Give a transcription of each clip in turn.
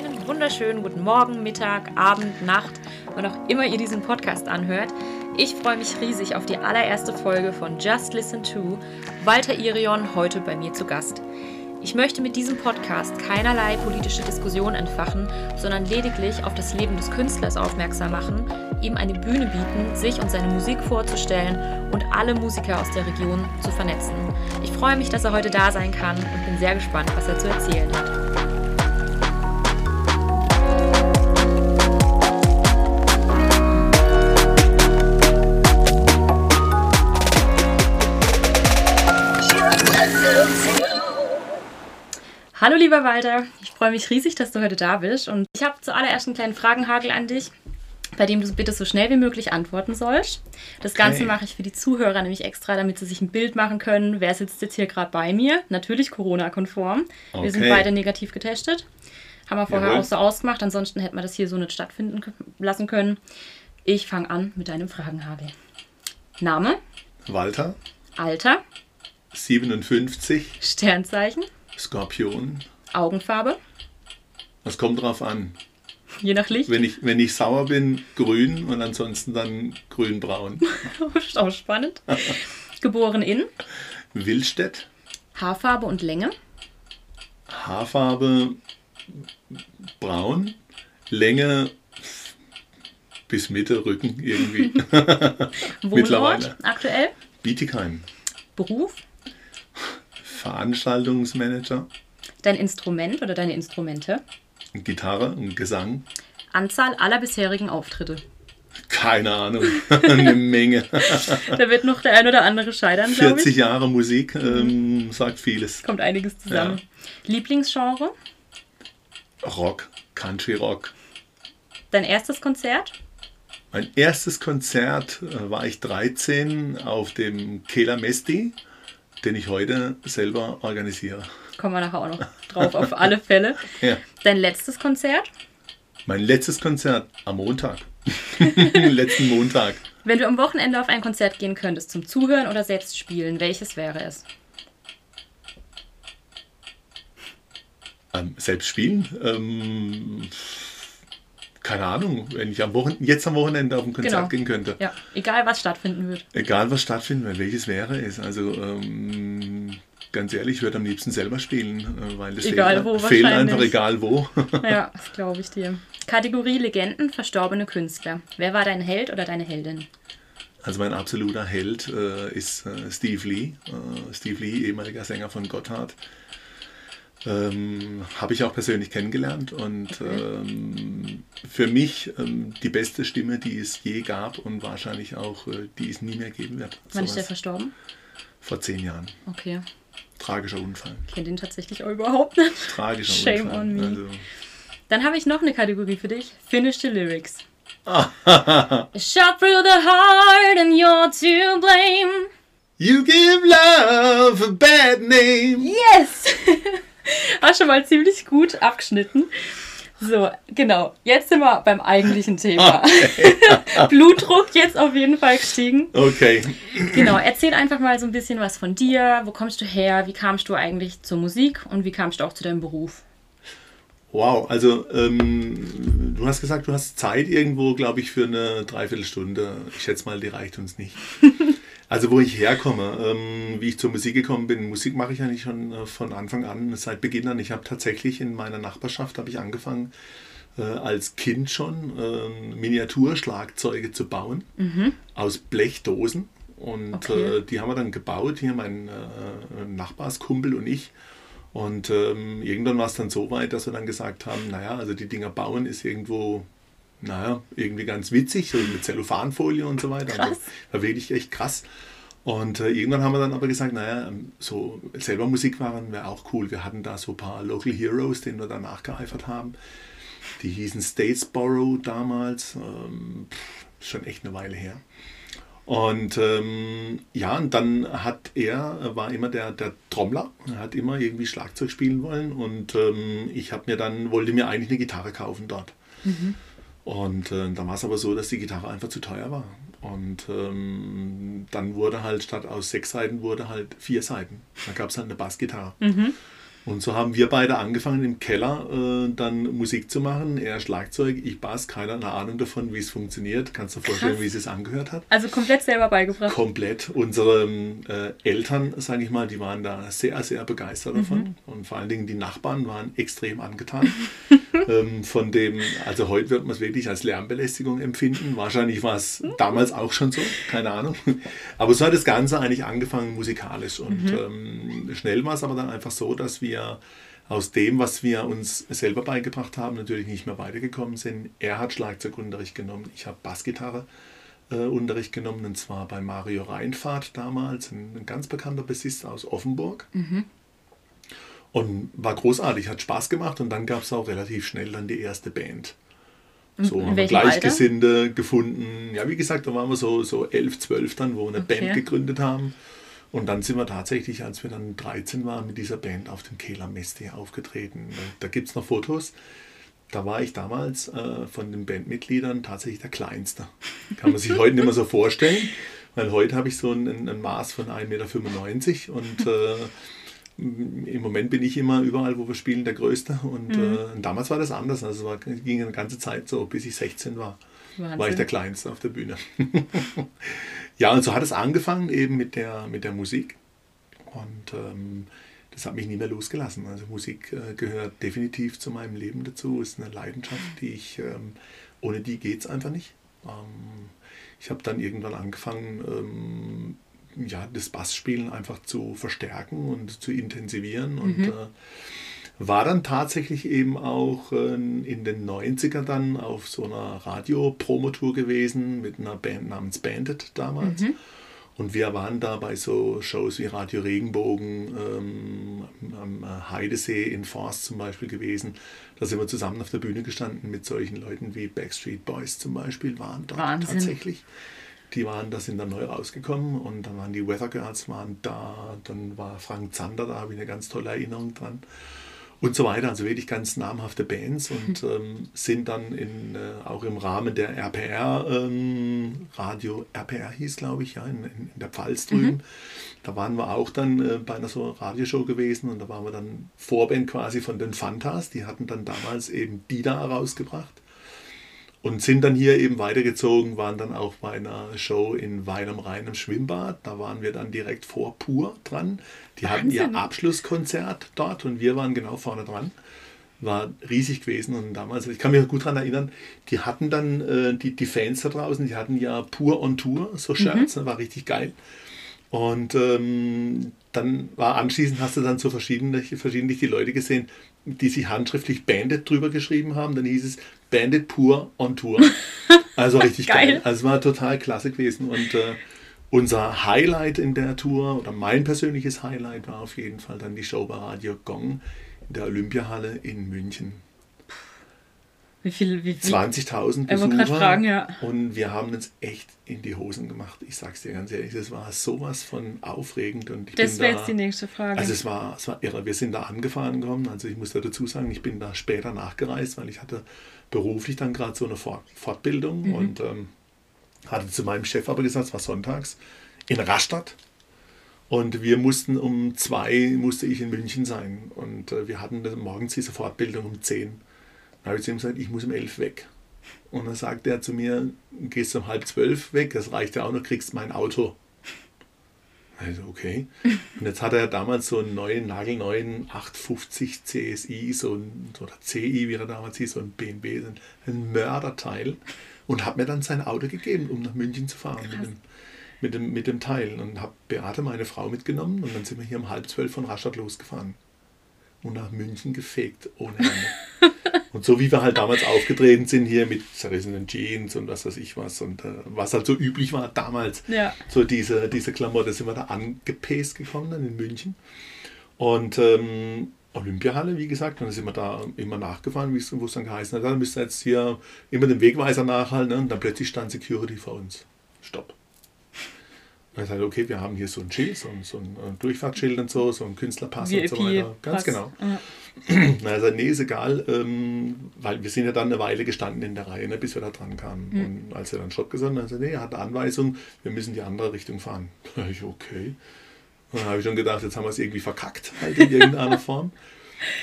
Einen wunderschönen guten Morgen, Mittag, Abend, Nacht, wann auch immer ihr diesen Podcast anhört. Ich freue mich riesig auf die allererste Folge von Just Listen To. Walter Irion heute bei mir zu Gast. Ich möchte mit diesem Podcast keinerlei politische Diskussion entfachen, sondern lediglich auf das Leben des Künstlers aufmerksam machen, ihm eine Bühne bieten, sich und seine Musik vorzustellen und alle Musiker aus der Region zu vernetzen. Ich freue mich, dass er heute da sein kann und bin sehr gespannt, was er zu erzählen hat. Hallo lieber Walter, ich freue mich riesig, dass du heute da bist und ich habe zuallererst einen kleinen Fragenhagel an dich, bei dem du bitte so schnell wie möglich antworten sollst. Das Ganze okay. mache ich für die Zuhörer nämlich extra, damit sie sich ein Bild machen können, wer sitzt jetzt hier gerade bei mir. Natürlich Corona-konform. Okay. Wir sind beide negativ getestet. Haben wir vorher Jawohl. auch so ausgemacht, ansonsten hätten wir das hier so nicht stattfinden lassen können. Ich fange an mit deinem Fragenhagel. Name? Walter. Alter? 57. Sternzeichen? Skorpion. Augenfarbe? Das kommt drauf an. Je nach Licht? Wenn ich, wenn ich sauer bin, grün und ansonsten dann grün-braun. ist auch spannend. Geboren in? Willstedt. Haarfarbe und Länge? Haarfarbe braun. Länge bis Mitte, Rücken irgendwie. Wohnort aktuell? Bietigheim. Beruf? Veranstaltungsmanager. Dein Instrument oder deine Instrumente? Gitarre und Gesang. Anzahl aller bisherigen Auftritte? Keine Ahnung, eine Menge. da wird noch der ein oder andere scheitern, 40 Jahre Musik ähm, mhm. sagt vieles. Kommt einiges zusammen. Ja. Lieblingsgenre? Rock, Country Rock. Dein erstes Konzert? Mein erstes Konzert äh, war ich 13 auf dem Kela Mesti den ich heute selber organisiere. Kommen wir nachher auch noch drauf, auf alle Fälle. ja. Dein letztes Konzert? Mein letztes Konzert am Montag. Letzten Montag. Wenn du am Wochenende auf ein Konzert gehen könntest, zum Zuhören oder selbst spielen, welches wäre es? Ähm, selbst spielen? Ähm, keine Ahnung, wenn ich am Wochenende, jetzt am Wochenende auf ein Konzert genau. gehen könnte. Ja, egal was stattfinden wird. Egal was stattfinden wird, welches wäre es. Also ähm, ganz ehrlich, ich würde am liebsten selber spielen, äh, weil es egal fehlt, einfach egal wo. ja, das glaube ich dir. Kategorie Legenden, verstorbene Künstler. Wer war dein Held oder deine Heldin? Also mein absoluter Held äh, ist äh, Steve Lee. Äh, Steve Lee, ehemaliger Sänger von Gotthard. Ähm, Habe ich auch persönlich kennengelernt und ähm, für mich ähm, die beste Stimme, die es je gab und wahrscheinlich auch, äh, die es nie mehr geben wird. Wann ist der verstorben? Vor zehn Jahren. Okay. Tragischer Unfall. Ich kenne den tatsächlich auch überhaupt nicht. Tragischer Shame Unfall. on me. Also. Dann habe ich noch eine Kategorie für dich. Finish the Lyrics. Shot through the heart and you're to blame. You give love a bad name. Yes! Hast schon mal ziemlich gut abgeschnitten. So, genau. Jetzt sind wir beim eigentlichen Thema. Okay. Blutdruck jetzt auf jeden Fall gestiegen. Okay. Genau, erzähl einfach mal so ein bisschen was von dir. Wo kommst du her? Wie kamst du eigentlich zur Musik und wie kamst du auch zu deinem Beruf? Wow, also ähm, du hast gesagt, du hast Zeit irgendwo, glaube ich, für eine Dreiviertelstunde. Ich schätze mal, die reicht uns nicht. Also wo ich herkomme, ähm, wie ich zur Musik gekommen bin, Musik mache ich eigentlich schon äh, von Anfang an, seit Beginn an. Ich habe tatsächlich in meiner Nachbarschaft, habe ich angefangen, äh, als Kind schon äh, Miniaturschlagzeuge zu bauen mhm. aus Blechdosen. Und okay. Äh, die haben wir dann gebaut, hier mein äh, Nachbarskumpel und ich. Und ähm, irgendwann war es dann so weit, dass wir dann gesagt haben, naja, also die Dinger bauen ist irgendwo naja, irgendwie ganz witzig, so mit Zellophanfolie und so weiter. Krass. Also, war wirklich echt krass. Und äh, irgendwann haben wir dann aber gesagt, naja, ähm, so selber Musik machen wäre auch cool. Wir hatten da so ein paar Local Heroes, denen wir dann nachgeeifert haben. Die hießen Statesboro damals. Ähm, pff, schon echt eine Weile her. Und ähm, ja, und dann hat er, war immer der, der Trommler, er hat immer irgendwie Schlagzeug spielen wollen und ähm, ich habe mir dann, wollte mir eigentlich eine Gitarre kaufen dort. Mhm. Und äh, dann war es aber so, dass die Gitarre einfach zu teuer war. Und ähm, dann wurde halt statt aus sechs Seiten wurde halt vier Seiten. Da gab es halt eine Bassgitarre. Mhm. Und so haben wir beide angefangen im Keller äh, dann Musik zu machen. Er Schlagzeug, ich Bass, keiner eine Ahnung davon, wie es funktioniert. Kannst du dir vorstellen, Krass. wie es sich angehört hat? Also komplett selber beigebracht. Komplett. Unsere äh, Eltern, sage ich mal, die waren da sehr, sehr begeistert davon. Mhm. Und vor allen Dingen die Nachbarn waren extrem angetan. ähm, von dem, also heute wird man es wirklich als Lärmbelästigung empfinden. Wahrscheinlich war es damals auch schon so, keine Ahnung. Aber so hat das Ganze eigentlich angefangen musikalisch. Und mhm. ähm, schnell war es aber dann einfach so, dass wir aus dem, was wir uns selber beigebracht haben, natürlich nicht mehr weitergekommen sind. Er hat Schlagzeugunterricht genommen, ich habe Bassgitarre. Äh, Unterricht genommen, und zwar bei Mario Reinfahrt damals, ein, ein ganz bekannter Bassist aus Offenburg. Mhm. Und war großartig, hat Spaß gemacht und dann gab es auch relativ schnell dann die erste Band. So haben wir Gleichgesinnte Alter? gefunden. Ja, wie gesagt, da waren wir so, so 11, 12 dann, wo wir eine okay. Band gegründet haben. Und dann sind wir tatsächlich, als wir dann 13 waren, mit dieser Band auf dem Kehler Mesti aufgetreten. Da gibt es noch Fotos. Da war ich damals äh, von den Bandmitgliedern tatsächlich der Kleinste. Kann man sich heute nicht mehr so vorstellen, weil heute habe ich so ein, ein Maß von 1,95 Meter und äh, im Moment bin ich immer überall, wo wir spielen, der Größte. Und mhm. äh, damals war das anders. Also war, ging eine ganze Zeit so, bis ich 16 war. Wahnsinn. War ich der Kleinste auf der Bühne. Ja, und so hat es angefangen eben mit der, mit der Musik. Und ähm, das hat mich nie mehr losgelassen. Also Musik äh, gehört definitiv zu meinem Leben dazu, ist eine Leidenschaft, die ich, ähm, ohne die geht es einfach nicht. Ähm, ich habe dann irgendwann angefangen, ähm, ja, das Bassspielen einfach zu verstärken und zu intensivieren und mhm. äh, war dann tatsächlich eben auch äh, in den 90er dann auf so einer Radio-Promotour gewesen mit einer Band namens Bandit damals. Mhm. Und wir waren da bei so Shows wie Radio Regenbogen, ähm, am Heidesee in Forst zum Beispiel gewesen. Da sind wir zusammen auf der Bühne gestanden mit solchen Leuten wie Backstreet Boys zum Beispiel, waren dort Wahnsinn. tatsächlich. Die waren, da sind dann neu rausgekommen und dann waren die Weather Girls waren da, dann war Frank Zander da, habe ich eine ganz tolle Erinnerung dran und so weiter. Also wirklich ganz namhafte Bands und ähm, sind dann in, äh, auch im Rahmen der RPR, ähm, Radio RPR hieß, glaube ich, ja, in, in, der Pfalz drüben. Mhm. Da waren wir auch dann äh, bei einer so Radioshow gewesen und da waren wir dann Vorband quasi von den Fantas. Die hatten dann damals eben die da rausgebracht. Und sind dann hier eben weitergezogen, waren dann auch bei einer Show in Weil am Rhein im Schwimmbad. Da waren wir dann direkt vor Pur dran. Die Wahnsinn. hatten ihr Abschlusskonzert dort und wir waren genau vorne dran. War riesig gewesen und damals, ich kann mich gut daran erinnern, die hatten dann, äh, die, die Fans da draußen, die hatten ja Pur on Tour, so Shirts, mhm. war richtig geil. Und ähm, dann war anschließend, hast du dann so verschiedentlich, verschiedentlich die Leute gesehen, die sich handschriftlich Bandit drüber geschrieben haben. Dann hieß es Bandit pur on Tour. Also richtig geil. geil. Also es war total klasse gewesen. Und äh, unser Highlight in der Tour, oder mein persönliches Highlight, war auf jeden Fall dann die Show bei Radio Gong in der Olympiahalle in München. Wie viel? Wie, viel? 20.000 Besucher. Fragen, ja. Und wir haben uns echt in die Hosen gemacht. Ich sag's dir ganz ehrlich, das war sowas von aufregend. Und ich das wäre jetzt die nächste Frage. Also es war, es war irre. Wir sind da angefahren gekommen. Also ich muss da dazu sagen, ich bin da später nachgereist, weil ich hatte beruflich dann gerade so eine Fortbildung mhm. und ähm, hatte zu meinem Chef aber gesagt, es war sonntags, in Rastatt. Und wir mussten um zwei, musste ich in München sein. Und äh, wir hatten morgens diese Fortbildung um zehn. Dann habe ich zu ihm gesagt, ich muss um elf weg. Und dann sagt er zu mir, gehst um halb zwölf weg, das reicht ja auch noch, kriegst mein Auto. Also okay. Und jetzt hat er damals so einen neuen, nagelneuen 850 CSI, so ein, oder CI, wie er damals hieß, so ein BMW, ein Mörderteil. Und hat mir dann sein Auto gegeben, um nach München zu fahren mit dem, mit, dem, mit dem Teil. Und habe Beate, meine Frau, mitgenommen und dann sind wir hier um halb zwölf von Rastatt losgefahren und nach München gefegt ohne Ende. und so wie wir halt damals aufgetreten sind hier mit zerrissenen Jeans und was weiß ich was und äh, was halt so üblich war damals, ja. so diese, diese Klamotte sind wir da angepäst gekommen dann in München. Und ähm, Olympiahalle, wie gesagt, und dann sind wir da immer nachgefahren, wo es dann geheißen hat, dann müsst ihr jetzt hier immer den Wegweiser nachhalten ne? und dann plötzlich stand Security vor uns. Stopp. Dann sagt okay, wir haben hier so ein Schild, so ein, so ein äh, Durchfahrtsschild und so, so ein Künstlerpass VIP und so weiter. Ganz Pass. genau. Ja. Na, er sagt, nee, ist egal, ähm, weil wir sind ja dann eine Weile gestanden in der Reihe, ne, bis wir da dran kamen. Mhm. Und als er dann Stopp gesagt hat, sagt nee, er hat eine Anweisung, wir müssen die andere Richtung fahren. Da ich, okay. Und dann habe ich schon gedacht, jetzt haben wir es irgendwie verkackt, halt in irgendeiner Form.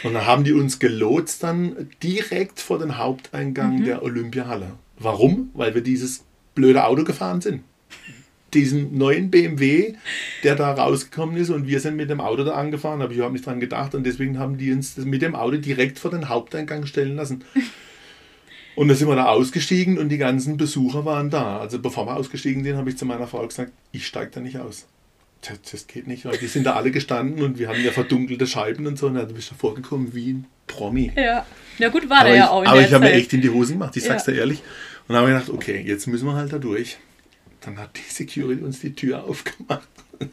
Und dann haben die uns gelotst dann direkt vor den Haupteingang mhm. der Olympiahalle. Warum? Weil wir dieses blöde Auto gefahren sind. Diesen neuen BMW, der da rausgekommen ist und wir sind mit dem Auto da angefahren, habe ich überhaupt nicht dran gedacht und deswegen haben die uns mit dem Auto direkt vor den Haupteingang stellen lassen. Und dann sind wir da ausgestiegen und die ganzen Besucher waren da. Also bevor wir ausgestiegen sind, habe ich zu meiner Frau gesagt, ich steige da nicht aus. Das, das, geht nicht. Die sind da alle gestanden und wir haben ja verdunkelte Scheiben und so. Und da bist du vorgekommen wie ein Promi. Ja, ja gut, war aber der ich, ja auch. In aber ich habe mir echt in die Hosen gemacht, ich sag's ja. dir ehrlich. Und dann habe ich gedacht, okay, jetzt müssen wir halt da durch. Dann hat die Security uns die Tür aufgemacht. Dann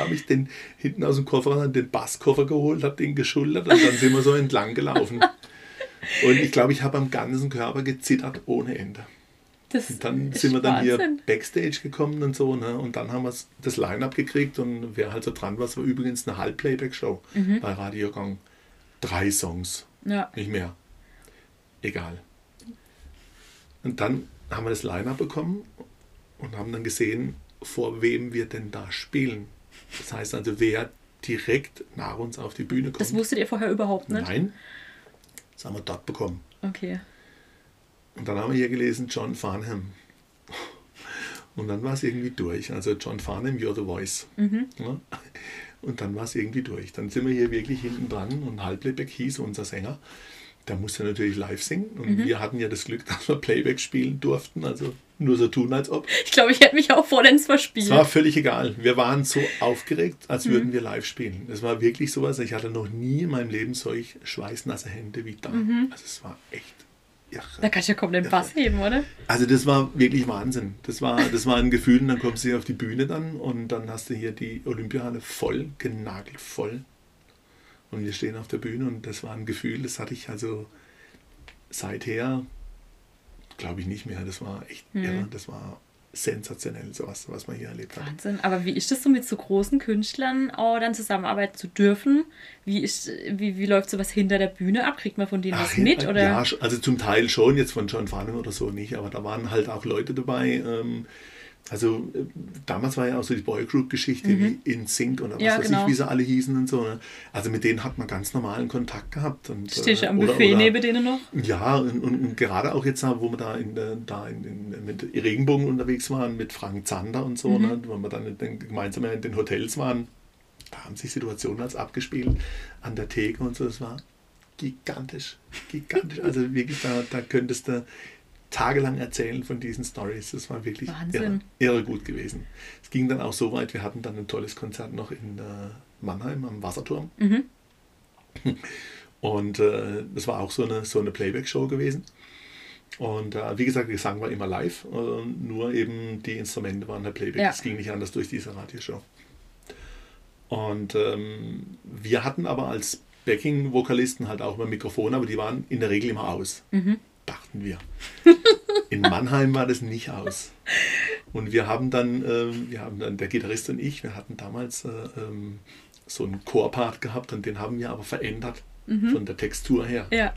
habe ich den hinten aus dem Koffer den Basskoffer geholt, habe den geschultert und dann sind wir so entlang gelaufen. Und ich glaube, ich habe am ganzen Körper gezittert ohne Ende. Das und dann sind wir dann Wahnsinn. hier Backstage gekommen und so, ne? Und dann haben wir das Line-Up gekriegt und wer halt so dran war, es war übrigens eine Halbplayback-Show mhm. bei Radio Gong. Drei Songs. Ja. Nicht mehr. Egal. Und dann haben wir das Line-Up bekommen und haben dann gesehen, vor wem wir denn da spielen. Das heißt also, wer direkt nach uns auf die Bühne kommt. Das wusstet ihr vorher überhaupt nicht? Nein. Das haben wir dort bekommen. Okay. Und dann haben wir hier gelesen John Farnham. Und dann war es irgendwie durch. Also John Farnham, You're the Voice. Mhm. Ja? Und dann war es irgendwie durch. Dann sind wir hier wirklich hinten dran und Halblebeck hieß unser Sänger. Der musste natürlich live singen. Und mhm. wir hatten ja das Glück, dass wir Playback spielen durften. Also nur so tun, als ob. Ich glaube, ich hätte mich auch vollends verspielt. Es war völlig egal. Wir waren so aufgeregt, als mhm. würden wir live spielen. Es war wirklich sowas. Ich hatte noch nie in meinem Leben solch schweißnasse Hände wie da. Mhm. Also es war echt irre. Da kannst du ja kaum den Bass heben, oder? Also das war wirklich Wahnsinn. Das war, das war ein Gefühl. Und dann kommst du hier auf die Bühne dann und dann hast du hier die Olympiahalle voll, genagelt voll. Und wir stehen auf der Bühne und das war ein Gefühl, das hatte ich also seither glaube ich nicht mehr. Das war echt mhm. irre. Das war sensationell, sowas, was man hier erlebt hat. Wahnsinn. Aber wie ist das so mit so großen Künstlern auch dann zusammenarbeiten zu dürfen? Wie, ist, wie, wie läuft sowas hinter der Bühne ab? Kriegt man von denen Ach, was mit? Oder? Ja, also zum Teil schon, jetzt von John Farnham oder so nicht, aber da waren halt auch Leute dabei, ähm, also äh, damals war ja auch so die Boygroup-Geschichte mhm. wie In Sync oder was ja, weiß genau. ich, wie sie alle hießen und so. Ne? Also mit denen hat man ganz normalen Kontakt gehabt. Und, Stehst du äh, am oder, Buffet oder, neben denen noch? Ja, und, und, und, gerade auch jetzt, wo wir da, in, da in, in, mit Regenbogen unterwegs waren, mit Frank Zander und so, mhm. ne? wo wir dann in den, gemeinsam in den Hotels waren, da haben sich Situationen als abgespielt an der Theke und so. Das war gigantisch, gigantisch. also wirklich, da, da könntest du tagelang erzählen von diesen Stories. Das war wirklich irre, irre, gut gewesen. Es ging dann auch so weit, wir hatten dann ein tolles Konzert noch in äh, Mannheim am Wasserturm. Mhm. Und äh, das war auch so eine, so eine Playback-Show gewesen. Und äh, wie gesagt, Gesang war immer live, äh, nur eben die Instrumente waren der Playback. Es ja. ging nicht anders durch diese Radioshow. Und ähm, wir hatten aber als Backing-Vokalisten halt auch immer Mikrofone, aber die waren in der Regel immer aus. Mhm dachten wir. In Mannheim war das nicht aus. Und wir haben dann, äh, wir haben dann, der Gitarrist und ich, wir hatten damals äh, ähm, so einen Chorpart gehabt und den haben wir aber verändert mhm. von der Textur her. Ja.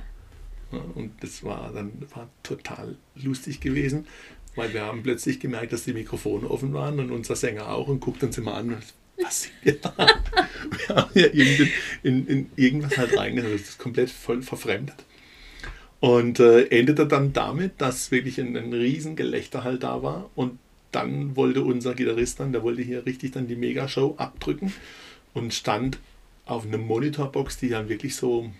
Und das war dann war total lustig gewesen, weil wir haben plötzlich gemerkt, dass die Mikrofone offen waren und unser Sänger auch und guckt uns immer an. Was sind wir da? wir haben ja in, in, in irgendwas halt reingehört, das ist komplett voll verfremdet. Und äh, endete dann damit, dass wirklich ein, ein Riesengelächter halt da war. Und dann wollte unser Gitarrist dann, der wollte hier richtig dann die Megashow abdrücken und stand auf einer Monitorbox, die dann wirklich so,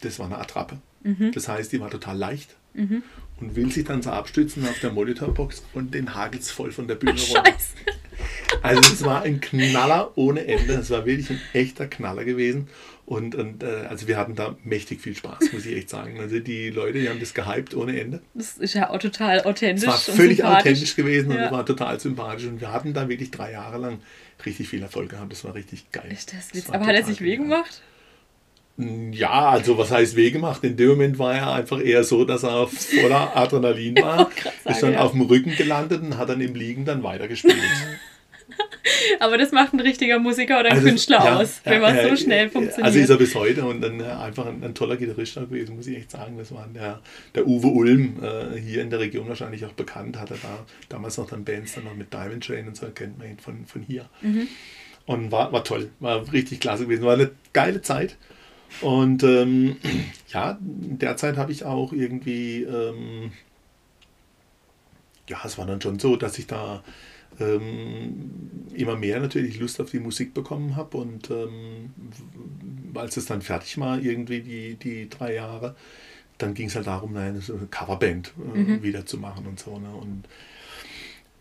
das war eine Attrappe. Mhm. Das heißt, die war total leicht. Mhm. Und will sich dann so abstützen auf der Monitorbox und den hagelt's voll von der Bühne runter. Also es war ein Knaller ohne Ende. Es war wirklich ein echter Knaller gewesen. Und, und äh, also wir hatten da mächtig viel Spaß, muss ich echt sagen. Also die Leute, die haben das gehypt ohne Ende. Das ist ja auch total authentisch. Es war völlig authentisch gewesen ja. und war total sympathisch. Und wir hatten da wirklich drei Jahre lang richtig viel Erfolg gehabt. Das war richtig geil. Ist das das Aber hat er sich weh gemacht? Ja, also was heißt weh gemacht? In dem Moment war er einfach eher so, dass er voller Adrenalin war. Ist dann ja. auf dem Rücken gelandet und hat dann im Liegen dann weitergespielt. Aber das macht ein richtiger Musiker oder ein also, Künstler ja, aus, wenn man ja, so schnell funktioniert. Also ist er bis heute und dann äh, einfach ein, ein, toller Gitarrist gewesen, muss ich echt sagen. Das war der, der Uwe Ulm, äh, hier in der Region wahrscheinlich auch bekannt, hatte da damals noch dann Bands dann noch mit Diamond Train und so, kennt man ihn von, von hier. Mhm. Und war, war toll, war richtig klasse gewesen, war eine geile Zeit. Und ähm, ja, derzeit habe ich auch irgendwie, ähm, ja, es war dann schon so, dass ich da ähm, immer mehr natürlich Lust auf die Musik bekommen habe und ähm, als es dann fertig war, irgendwie die, die drei Jahre, dann ging es halt darum, eine, Coverband äh, mhm. wieder zu machen und so. Ne? Und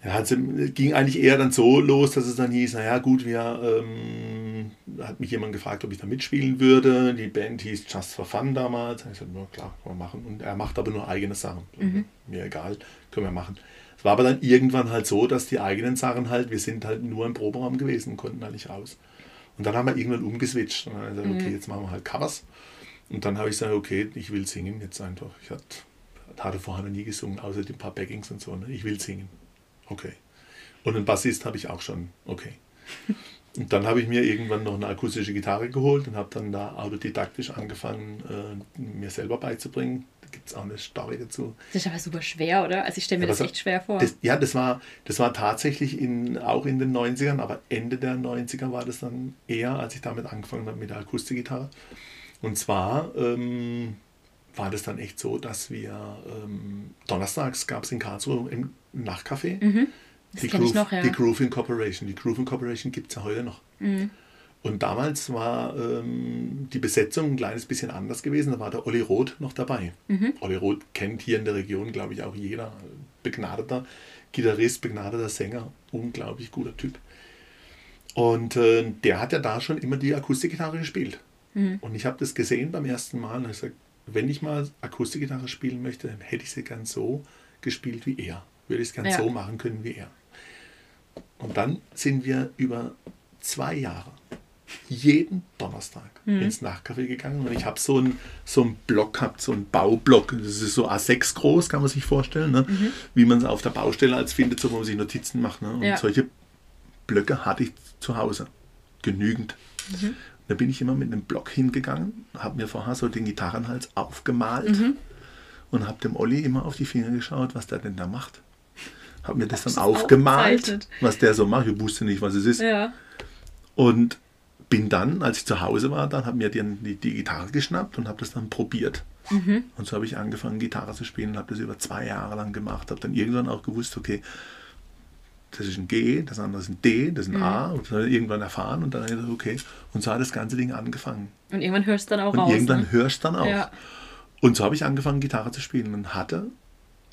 ja, es ging eigentlich eher dann so los, dass es dann hieß, naja gut, wir ähm, hat mich jemand gefragt, ob ich da mitspielen würde. Die Band hieß Just for Fun damals. Ich sagte, klar, können wir machen. Und er macht aber nur eigene Sachen. Mhm. Mir egal, können wir machen. Es war aber dann irgendwann halt so, dass die eigenen Sachen halt, wir sind halt nur im Proberaum gewesen, konnten halt nicht raus. Und dann haben wir irgendwann umgeswitcht. Und dann habe ich gesagt, okay, mhm. jetzt machen wir halt Covers. Und dann habe ich gesagt, okay, ich will singen jetzt einfach. Ich hatte, vorher noch nie gesungen, außer die paar Backings und so. Ne? Ich will singen. Okay. Und einen Bassist habe ich auch schon. Okay. Und dann habe ich mir irgendwann noch eine akustische Gitarre geholt und habe dann da autodidaktisch angefangen, äh, mir selber beizubringen. Auch eine Story dazu. Das ist aber super schwer, oder? Also ich stelle mir das, das, echt schwer vor. Das, ja, das war, das war tatsächlich in, auch in den 90ern, aber Ende der 90er war das dann eher, als ich damit angefangen habe mit der Akustikgitarre. Und zwar ähm, war das dann echt so, dass wir ähm, donnerstags gab es in Karlsruhe im Nachtcafé mhm. die, Groove, noch, ja. die Groove Incorporation. Die Groove Incorporation gibt es ja heute noch. Mhm. Und damals war ähm, die Besetzung ein kleines bisschen anders gewesen. Da war der Olli Roth noch dabei. Mhm. Olli Roth kennt hier in der Region, glaube ich, auch jeder. Begnadeter Gitarrist, begnadeter Sänger, unglaublich guter Typ. Und äh, der hat ja da schon immer die Akustikgitarre gespielt. Mhm. Und ich habe das gesehen beim ersten Mal und ich gesagt, wenn ich mal Akustikgitarre spielen möchte, dann hätte ich sie gern so gespielt wie er. Würde ich es gern ja. so machen können wie er. Und dann sind wir über zwei Jahre jeden Donnerstag mhm. ins Nachcafé gegangen und ich habe so einen so einen Block gehabt, so einen Baublock. Das ist so A6 groß, kann man sich vorstellen, ne? Mhm. wie man es auf der Baustelle als findet, so wo man sich Notizen macht. Ne? Und ja. solche Blöcke hatte ich zu Hause. Genügend. Mhm. Da bin ich immer mit einem Block hingegangen, habe mir vorher so den Gitarrenhals aufgemalt mhm. und habe dem Olli immer auf die Finger geschaut, was der denn da macht. Habe mir das dann aufgemalt, was der so macht. Ich wusste nicht, was es ist. Ja. Und bin dann, als ich zu Hause war, dann habe mir die, die, die, Gitarre geschnappt und habe das dann probiert. Mhm. Und so habe ich angefangen, Gitarre zu spielen und habe das über zwei Jahre lang gemacht. Habe dann irgendwann auch gewusst, okay, das ist ein G, das andere ist ein D, das ist ein mhm. A. Und dann irgendwann erfahren und dann habe ich gesagt, okay. Und so hat das ganze Ding angefangen. Und irgendwann hörst du dann auch und raus. Irgendwann ne? hörst du dann auch. Ja. Und so habe ich angefangen, Gitarre zu spielen und hatte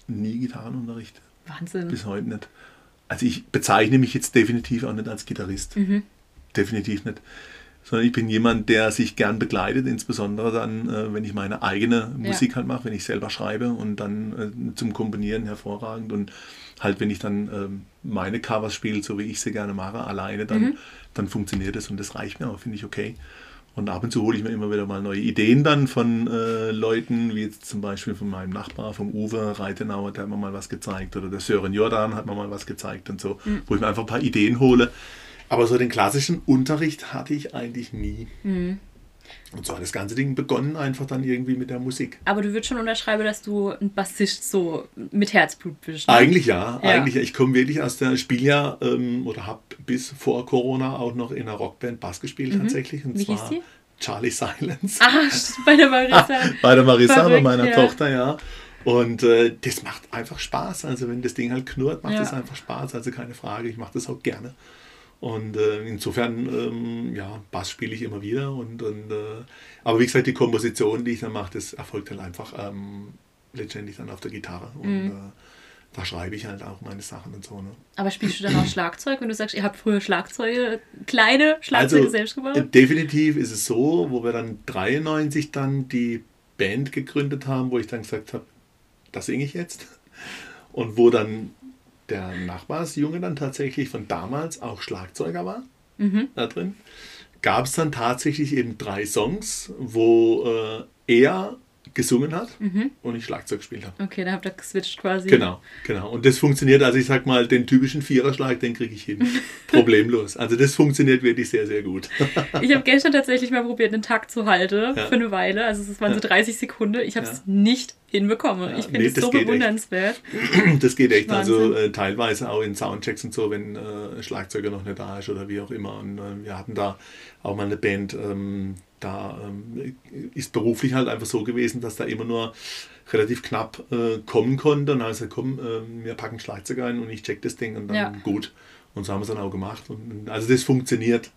nie Gitarrenunterricht. Wahnsinn. Bis heute nicht. Also ich bezeichne mich jetzt definitiv auch nicht als Gitarrist. Mhm. Definitiv nicht. Sondern ich bin jemand, der sich gern begleitet, insbesondere dann, äh, wenn ich meine eigene Musik ja. halt mache, wenn ich selber schreibe und dann äh, zum Komponieren hervorragend und halt, wenn ich dann ähm, meine Covers spiele, so wie ich sie gerne mache, alleine, dann, mhm. dann funktioniert das und das reicht mir auch, finde ich okay. Und ab und zu hole ich mir immer wieder mal neue Ideen dann von äh, Leuten, wie jetzt zum Beispiel von meinem Nachbar, vom Uwe Reitenauer, der hat mir mal was gezeigt, oder der Sören Jordan hat mir mal was gezeigt und so, mhm. wo ich mir einfach ein paar Ideen hole. Aber so den klassischen Unterricht hatte ich eigentlich nie. Mhm. Und so hat das ganze Ding begonnen, einfach dann irgendwie mit der Musik. Aber du würdest schon unterschreiben, dass du ein Bassist so mit Herzblut bist. Ne? Eigentlich ja, ja. eigentlich. Ich komme wirklich aus der Spieljahr ähm, oder habe bis vor Corona auch noch in einer Rockband Bass gespielt mhm. tatsächlich. Und Wie zwar hieß die? Charlie Silence. Ah, bei der Marissa. bei der Marissa, Verrückt, bei meiner ja. Tochter, ja. Und äh, das macht einfach Spaß. Also wenn das Ding halt knurrt, macht es ja. einfach Spaß. Also keine Frage, ich mache das auch gerne. Und äh, insofern, ähm, ja, Bass spiele ich immer wieder. Und, und äh, aber wie gesagt, die Komposition, die ich dann mache, das erfolgt dann einfach ähm, letztendlich dann auf der Gitarre. Und mhm. äh, da schreibe ich halt auch meine Sachen und so. Ne? Aber spielst du dann auch Schlagzeug, wenn du sagst, ihr habt früher Schlagzeuge, kleine Schlagzeuge also, selbst gebaut? Äh, definitiv ist es so, wo wir dann 93 dann die Band gegründet haben, wo ich dann gesagt habe, das singe ich jetzt. Und wo dann der Nachbarsjunge dann tatsächlich von damals auch Schlagzeuger war mhm. da drin, gab es dann tatsächlich eben drei Songs, wo äh, er gesungen hat mhm. und ich Schlagzeug gespielt habe. Okay, da habt ihr geswitcht quasi. Genau, genau. Und das funktioniert, also ich sag mal, den typischen Viererschlag, den kriege ich hin. Problemlos. Also das funktioniert wirklich sehr, sehr gut. ich habe gestern tatsächlich mal probiert, einen Takt zu halten ja. für eine Weile. Also es waren so 30 Sekunden. Ich habe es ja. nicht hinbekomme. ich finde nee, es das so geht echt. bewundernswert. Das geht echt. Wahnsinn. Also äh, teilweise auch in Soundchecks und so, wenn äh, Schlagzeuger noch nicht da ist oder wie auch immer. Und äh, wir hatten da auch mal eine Band, ähm, da ähm, ist beruflich halt einfach so gewesen, dass da immer nur relativ knapp äh, kommen konnte. Und dann habe ich gesagt, komm, äh, wir packen Schlagzeug ein und ich check das Ding und dann Ja. gut. Und so haben wir es dann auch gemacht. Und, also das funktioniert.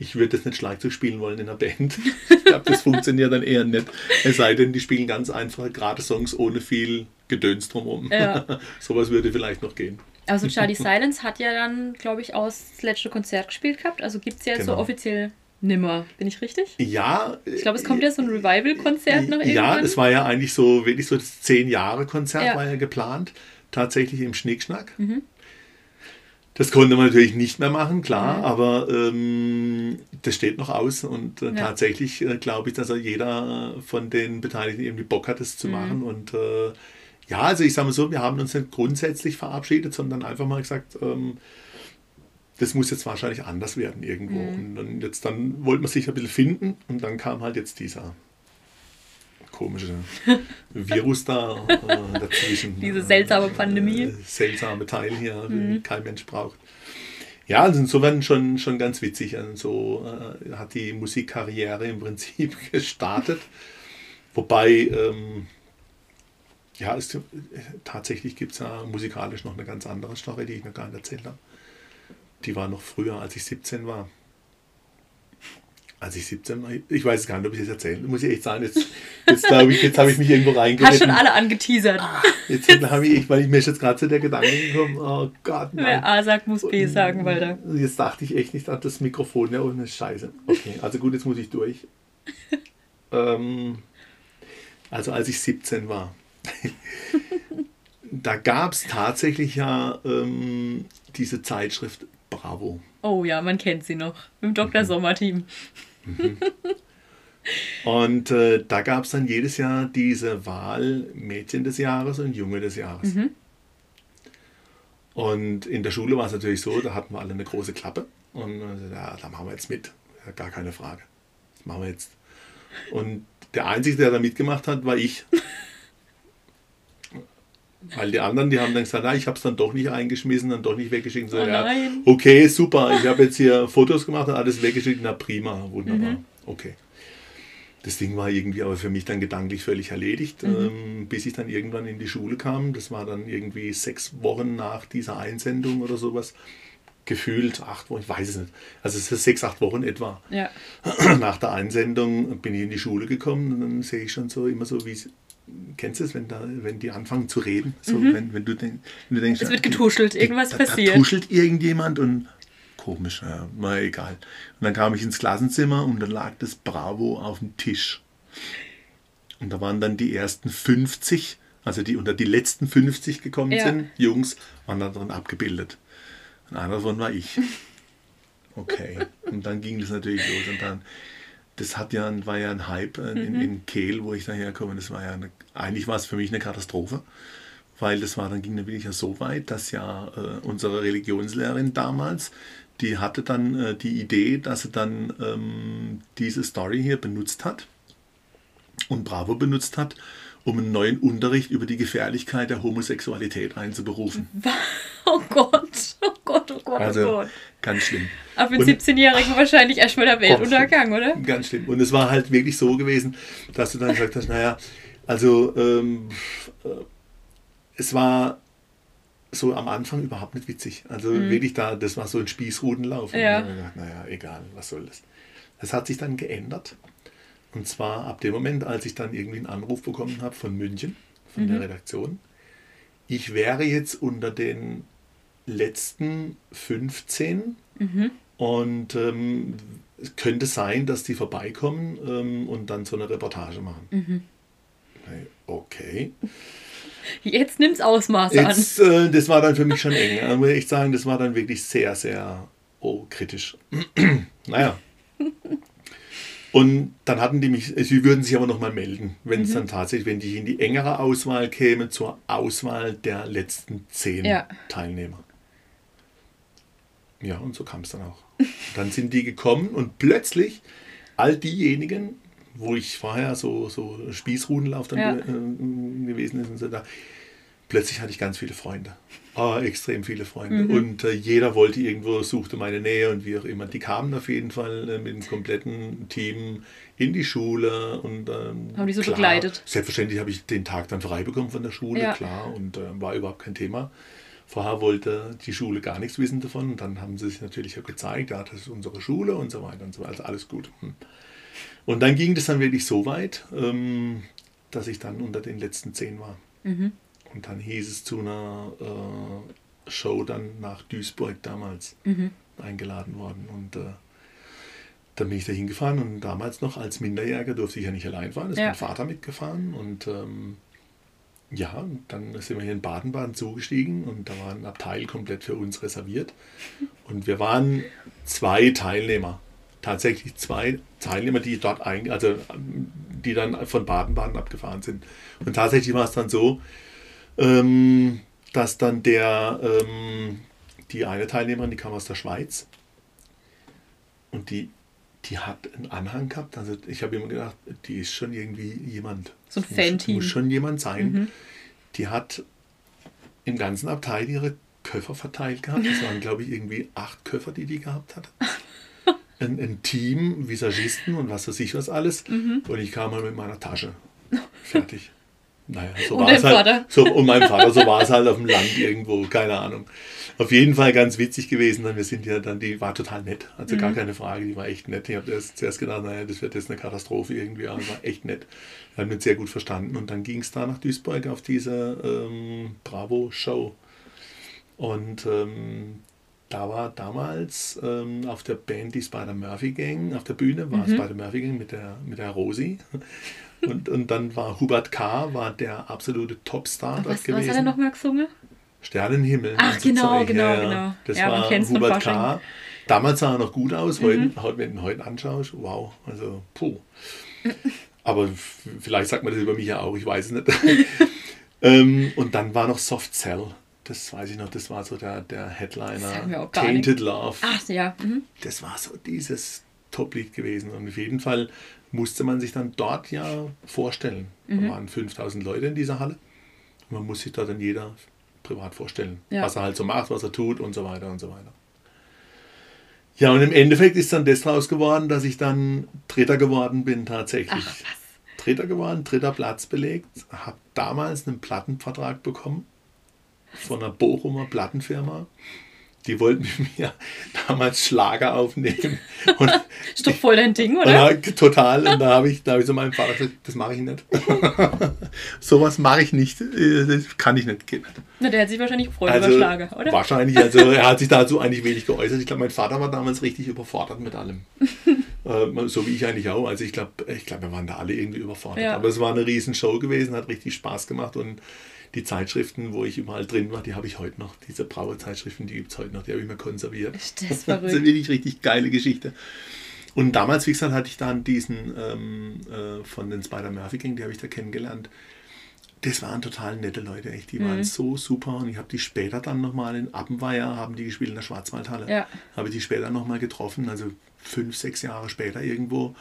Ich würde jetzt nicht Schlagzeug spielen wollen in einer Band. Ich glaube, das funktioniert dann eher nicht. Es sei denn, die spielen ganz einfach gerade Songs ohne viel Gedöns drumherum. Ja. Sowas würde vielleicht noch gehen. Also Charlie Silence hat ja dann, glaube ich, auch das letzte Konzert gespielt gehabt. Also gibt es ja jetzt so Genau. offiziell nimmer. Bin ich richtig? Ja. Ich glaube, es kommt ja so ein Revival-Konzert noch irgendwann. Ja, es war ja eigentlich so, wirklich so das 10-Jahre-Konzert Ja. war ja geplant. Tatsächlich im Schnickschnack. Mhm. Das konnte man natürlich nicht mehr machen, klar, Mhm. aber ähm, das steht noch aus und äh, Ja. tatsächlich äh, glaube ich, dass er jeder von den Beteiligten irgendwie Bock hat, das zu Mhm. machen und äh, ja, also ich sage mal so, wir haben uns nicht grundsätzlich verabschiedet, sondern einfach mal gesagt, ähm, das muss jetzt wahrscheinlich anders werden irgendwo. Mhm. Und dann, jetzt dann wollte man sich ein bisschen finden und dann kam halt jetzt dieser komische Virus da äh, dazwischen. Diese seltsame Pandemie. Äh, seltsame Teil hier, den kein Mensch braucht. Ja, also insofern schon, schon ganz witzig. Also so äh, hat die Musikkarriere im Prinzip gestartet. Wobei, ähm, ja, es, tatsächlich gibt es ja musikalisch noch eine ganz andere Story, die ich noch gar nicht erzählt habe. Die war noch früher, als ich 17 war. Als ich 17 war, ich weiß es gar nicht, ob ich das erzähle. Muss ich echt sagen, jetzt, jetzt glaube ich, jetzt habe ich mich irgendwo Hast reingeritten. schon alle angeteasert. Jetzt habe ich, weil ich mir jetzt gerade zu der Gedanke gekommen, oh Gott, Wer nein. A sagt, muss B sagen, Walter. Jetzt dachte ich echt nicht an das Mikrofon, ja, ohne Scheiße. Okay, also gut, jetzt muss ich durch. ähm, also als ich 17 war, da gab es tatsächlich ja ähm, diese Zeitschrift Bravo. Oh ja, man kennt sie noch. Im Mhm. Dr. Sommer-Team. Und äh, da gab es dann jedes Jahr diese Wahl Mädchen des Jahres und Junge des Jahres. Mhm. Und in der Schule war es natürlich so, da hatten wir alle eine große Klappe. Und ja, da machen wir jetzt mit. Ja, Gar keine Frage. Das machen wir jetzt. Und der Einzige, der da mitgemacht hat, war ich. Weil die anderen, die haben dann gesagt, na, ich habe es dann doch nicht eingeschmissen, dann doch nicht weggeschickt. So, Oh ja, okay, super, ich habe jetzt hier Fotos gemacht und alles weggeschickt. Na prima, wunderbar. Mhm. Okay. Das Ding war irgendwie aber für mich dann gedanklich völlig erledigt, Mhm. ähm, bis ich dann irgendwann in die Schule kam. Das war dann irgendwie sechs Wochen nach dieser Einsendung oder sowas. Gefühlt acht Wochen, ich weiß es nicht. Also es ist sechs, acht Wochen etwa. Ja. Nach der Einsendung bin ich in die Schule gekommen und dann sehe ich schon so immer so, wie es. Kennst du es, wenn, da, wenn die anfangen zu reden? So, wenn, wenn, du denk, wenn du denkst, Mhm. Es wird getuschelt, irgendwas da, passiert. Da tuschelt irgendjemand und komisch, ja, mal egal. Und dann kam ich ins Klassenzimmer und da lag das Bravo auf dem Tisch. Und da waren dann die ersten 50, also die unter die letzten 50 gekommen Ja. sind, Jungs, waren da drin abgebildet. Und einer davon war ich. Okay. Und dann ging das natürlich los. Und dann, das hat ja, war ja ein Hype äh, in, in Kehl, wo ich daherkomme. Das war ja eine, eigentlich war es für mich eine Katastrophe. Weil das war, dann ging dann wirklich ja so weit, dass ja äh, unsere Religionslehrerin damals, die hatte dann äh, die Idee, dass sie dann ähm, diese Story hier benutzt hat und Bravo benutzt hat, um einen neuen Unterricht über die Gefährlichkeit der Homosexualität einzuberufen. Oh Gott, Gott, oh Gott, oh Also Gott. ganz schlimm. Und- einen 17-Jährigen wahrscheinlich erstmal der Weltuntergang, oder? Ganz schlimm. Und es war halt wirklich so gewesen, dass du dann gesagt hast, naja, also ähm, äh, es war so am Anfang überhaupt nicht witzig. Also wirklich da, das war so ein Spießrutenlauf. Mhm. Ja. gedacht, naja, egal, was soll das. Das hat sich dann geändert. Und zwar ab dem Moment, als ich dann irgendwie einen Anruf bekommen habe von München, von Mhm. der Redaktion. Ich wäre jetzt unter den letzten 15 Mhm. und ähm, es könnte sein, dass die vorbeikommen ähm, und dann so eine Reportage machen. Mhm. Okay. Jetzt nimmt's Ausmaße an. Jetzt, äh, das war dann für mich schon eng. Da muss ich echt sagen, das war dann wirklich sehr, sehr oh, kritisch. naja. Und dann hatten die mich, sie würden sich aber nochmal melden, wenn Mhm. es dann tatsächlich, wenn die in die engere Auswahl käme, zur Auswahl der letzten zehn Ja. Teilnehmer. Ja, und so kam es dann auch. Dann sind die gekommen und plötzlich all diejenigen, wo ich vorher so, so Spießrudenlauf dann Ja. ge- äh, gewesen ist und so, da plötzlich hatte ich ganz viele Freunde. Ah, extrem viele Freunde. Mhm. Und äh, jeder wollte irgendwo, suchte meine Nähe und wie auch immer. Die kamen auf jeden Fall äh, mit dem kompletten Team in die Schule und ähm, Haben die so begleitet? Selbstverständlich habe ich den Tag dann frei bekommen von der Schule, Ja. klar, und äh, war überhaupt kein Thema. Vorher wollte die Schule gar nichts wissen davon. Und dann haben sie sich natürlich auch gezeigt, ja, das ist unsere Schule und so weiter und so weiter. Also alles gut. Hm. Und dann ging das dann wirklich so weit, ähm, dass ich dann unter den letzten zehn war. Mhm. Und dann hieß es zu einer äh, Show dann nach Duisburg damals Mhm. eingeladen worden. Und äh, dann bin ich da hingefahren und damals noch als Minderjähriger durfte ich ja nicht allein fahren. Da ist Ja. mein Vater mitgefahren und ähm, ja, dann sind wir hier in Baden-Baden zugestiegen und da war ein Abteil komplett für uns reserviert. Und wir waren zwei Teilnehmer. Tatsächlich zwei Teilnehmer, die dort ein, also die dann von Baden-Baden abgefahren sind. Und tatsächlich war es dann so, ähm, dass dann der, ähm, die eine Teilnehmerin, die kam aus der Schweiz und die, die hat einen Anhang gehabt. Also ich habe immer gedacht, die ist schon irgendwie jemand. So ein Fanteam. Muss schon jemand sein. Mhm. Die hat im ganzen Abteil ihre Köffer verteilt gehabt. Das waren, glaube ich, irgendwie acht Köffer, die die gehabt hat. Ein, ein Team, Visagisten und was weiß ich was alles. Mhm. Und ich kam mal mit meiner Tasche. Fertig. Naja, so Und war es halt. So, und mein Vater, so war es halt auf dem Land irgendwo, keine Ahnung. Auf jeden Fall ganz witzig gewesen. Dann, wir sind ja dann, die war total nett. Also Mhm. gar keine Frage, die war echt nett. Ich habe erst, zuerst gedacht, naja, das wird jetzt eine Katastrophe irgendwie, aber war echt nett. Wir haben uns sehr gut verstanden. Und dann ging es da nach Duisburg auf diese ähm, Bravo-Show. Und ähm, da war damals ähm, auf der Band die Spider-Murphy Gang, auf der Bühne war Spider-Murphy Gang mit der, mit der Rosi. Und, und dann war Hubert K. war der absolute Topstar dort Was, was gewesen. hat er nochmal gesungen? Sternenhimmel. Ach, und so genau, genau, Ja, genau. Das Ja, war Hubert. K. Damals sah er noch gut aus, heute, Mhm. heute, wenn du ihn heute anschaust, wow, also puh. Aber vielleicht sagt man das über mich ja auch, ich weiß es nicht. ähm, und dann war noch Soft Cell. Das weiß ich noch, das war so der, der Headliner. Tainted Love. Ach ja. Mhm. Das war so dieses Top-Lied gewesen. Und auf jeden Fall musste man sich dann dort ja vorstellen. Mhm. Da waren 5000 Leute in dieser Halle. Und man muss sich da dann jeder privat vorstellen, Ja. was er halt so macht, was er tut und so weiter und so weiter. Ja, und im Endeffekt ist dann das draus geworden, dass ich dann Dritter geworden bin tatsächlich. Ach. Dritter geworden, dritter Platz belegt, habe damals einen Plattenvertrag bekommen von einer Bochumer Plattenfirma. Die wollten mit mir damals Schlager aufnehmen. Und, Ist doch voll dein Ding, oder? da, total. Und da habe ich, da hab ich so meinem Vater gesagt, das mache ich nicht. Sowas mache ich nicht. äh, Das kann ich nicht. Geht. Na, der hat sich wahrscheinlich gefreut Also, über Schlager, oder? Wahrscheinlich, also er hat sich dazu eigentlich wenig geäußert. Ich glaube, mein Vater war damals richtig überfordert mit allem. Ähm, so wie ich eigentlich auch. Also ich glaube, ich glaub, wir waren da alle irgendwie überfordert. Ja. Aber es war eine riesen Show gewesen, hat richtig Spaß gemacht und die Zeitschriften, wo ich überall drin war, die habe ich heute noch. Diese Brauezeitschriften, die gibt es heute noch, die habe ich mir konserviert. Ist das Das ist verrückt. eine wirklich richtig geile Geschichte. Und damals, wie gesagt, hatte ich dann diesen ähm, äh, von den Spider-Murphy Gang, die habe ich da kennengelernt. Das waren total nette Leute, echt. Die Mhm. waren so super. Und ich habe die später dann nochmal in Appenweier, haben die gespielt in der Schwarzwaldhalle. Ja. Habe ich die später nochmal getroffen, also fünf, sechs Jahre später irgendwo.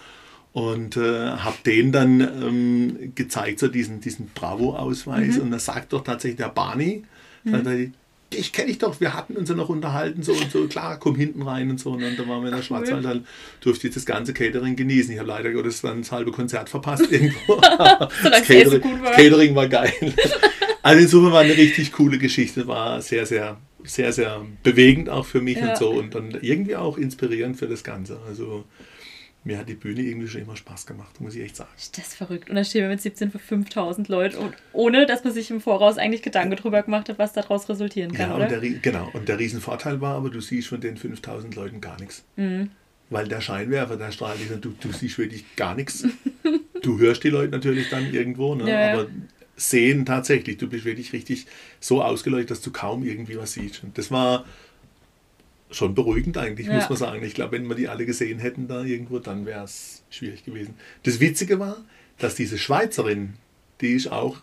Und äh, habe denen dann ähm, gezeigt, so diesen, diesen Bravo-Ausweis. Mhm. Und da sagt doch tatsächlich der Barney, sagt dich kenne ich doch, wir hatten uns ja noch unterhalten, so und so, klar, komm hinten rein und so. Und dann da waren wir in der Schwarzwaldhalle, durfte ich das ganze Catering genießen. Ich habe leider Gottes dann das halbe Konzert verpasst irgendwo. das, das gut war. Catering war geil. Also insofern war eine richtig coole Geschichte, war sehr, sehr, sehr, sehr bewegend auch für mich Ja. und so und dann irgendwie auch inspirierend für das Ganze. Also mir hat die Bühne irgendwie schon immer Spaß gemacht, muss ich echt sagen. Ist das verrückt. Und dann stehen wir mit 17 für 5000 Leuten und ohne, dass man sich im Voraus eigentlich Gedanken drüber gemacht hat, was daraus resultieren kann, Ja, oder? und der, genau. Und der Riesenvorteil war aber, du siehst von den 5000 Leuten gar nichts. Mhm. Weil der Scheinwerfer, der strahlt und du, du siehst wirklich gar nichts. Du hörst die Leute natürlich dann irgendwo, ne? Ja. aber sehen tatsächlich, du bist wirklich richtig so ausgeleuchtet, dass du kaum irgendwie was siehst. Und das war schon beruhigend eigentlich, Ja. muss man sagen. Ich glaube, wenn wir die alle gesehen hätten da irgendwo, dann wäre es schwierig gewesen. Das Witzige war, dass diese Schweizerin, die ist auch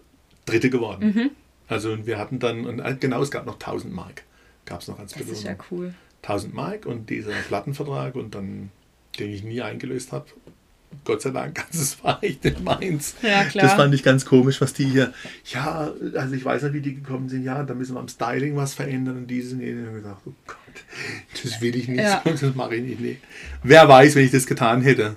Dritte geworden. Mhm. Also wir hatten dann, und äh, genau, es gab noch 1000 Mark. Gab es noch als Das ist Belohnung. ja cool. 1000 Mark und dieser Plattenvertrag und dann, den ich nie eingelöst habe. Gott sei Dank, also es war echt nicht meins. Ja, klar. Das fand ich ganz komisch, was die hier, ja, also ich weiß nicht, wie die gekommen sind, ja, da müssen wir am Styling was verändern und dieses und jenes. Und ich gedacht, oh Gott, das will ich nicht, Ja. das mache ich nicht. Nee. Wer weiß, wenn ich das getan hätte.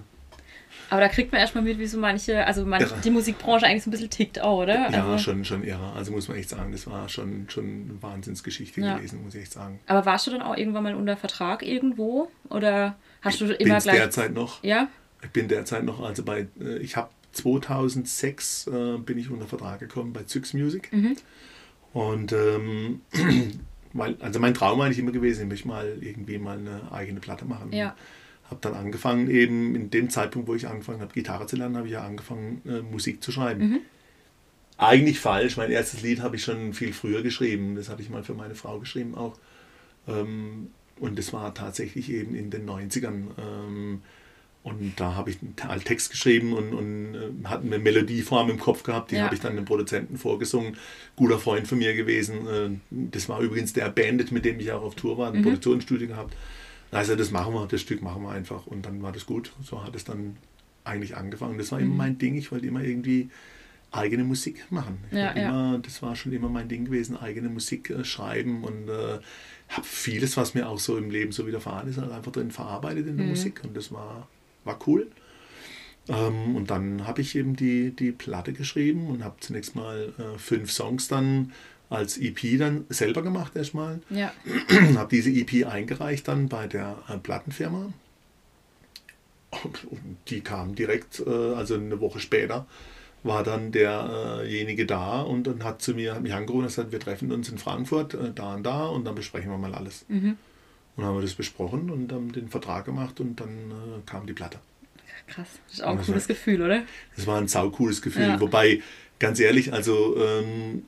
Aber da kriegt man erstmal mit, wie so manche, also manche, Irre. die Musikbranche eigentlich so ein bisschen tickt auch, oder? Ja, also, schon, schon irre. Also muss man echt sagen, das war schon, schon eine Wahnsinnsgeschichte Ja. gewesen, muss ich echt sagen. Aber warst du dann auch irgendwann mal unter Vertrag irgendwo? Oder hast du Ich immer gleich. derzeit noch. Ja? Ich bin derzeit noch, also bei, äh, ich habe 2006 äh, bin ich unter Vertrag gekommen bei Zyx Music. Mhm. Und ähm, weil, also mein Traum war eigentlich immer gewesen, ich möchte mal irgendwie mal eine eigene Platte machen. Ja. Habe dann angefangen, eben in dem Zeitpunkt, wo ich angefangen habe, Gitarre zu lernen, habe ich ja angefangen, äh, Musik zu schreiben. Mhm. Eigentlich falsch. Mein erstes Lied habe ich schon viel früher geschrieben. Das hatte ich mal für meine Frau geschrieben auch. Ähm, und das war tatsächlich eben in den 90ern. Ähm, und da habe ich einen Teil Text geschrieben und, und äh, hatte eine Melodieform im Kopf gehabt, die Ja. habe ich dann dem Produzenten vorgesungen. Guter Freund von mir gewesen. Äh, das war übrigens der Bandit, mit dem ich auch auf Tour war, ein Mhm. Produktionsstudio gehabt. Also das machen wir, das Stück machen wir einfach. Und dann war das gut. So hat es dann eigentlich angefangen. Das war immer Mhm. mein Ding. Ich wollte immer irgendwie eigene Musik machen. Ich Ja, wollte ja. immer, das war schon immer mein Ding gewesen, eigene Musik äh, schreiben und äh, habe vieles, was mir auch so im Leben so widerfahren ist, halt einfach drin verarbeitet in der Mhm. Musik und das war, war cool. Ähm, und dann habe ich eben die, die Platte geschrieben und habe zunächst mal äh, fünf Songs dann als EP dann selber gemacht erstmal. Ja. habe diese EP eingereicht dann bei der äh, Plattenfirma. Und die kam direkt, äh, also eine Woche später, war dann derjenige da und dann hat zu mir, mich angerufen und gesagt, wir treffen uns in Frankfurt, äh, da und da und dann besprechen wir mal alles. Mhm. Und dann haben wir das besprochen und haben den Vertrag gemacht und dann äh, kam die Platte. Krass. Das ist auch ein cooles Gefühl, oder? Das war ein saucooles Gefühl. Ja. Wobei, ganz ehrlich, also ähm,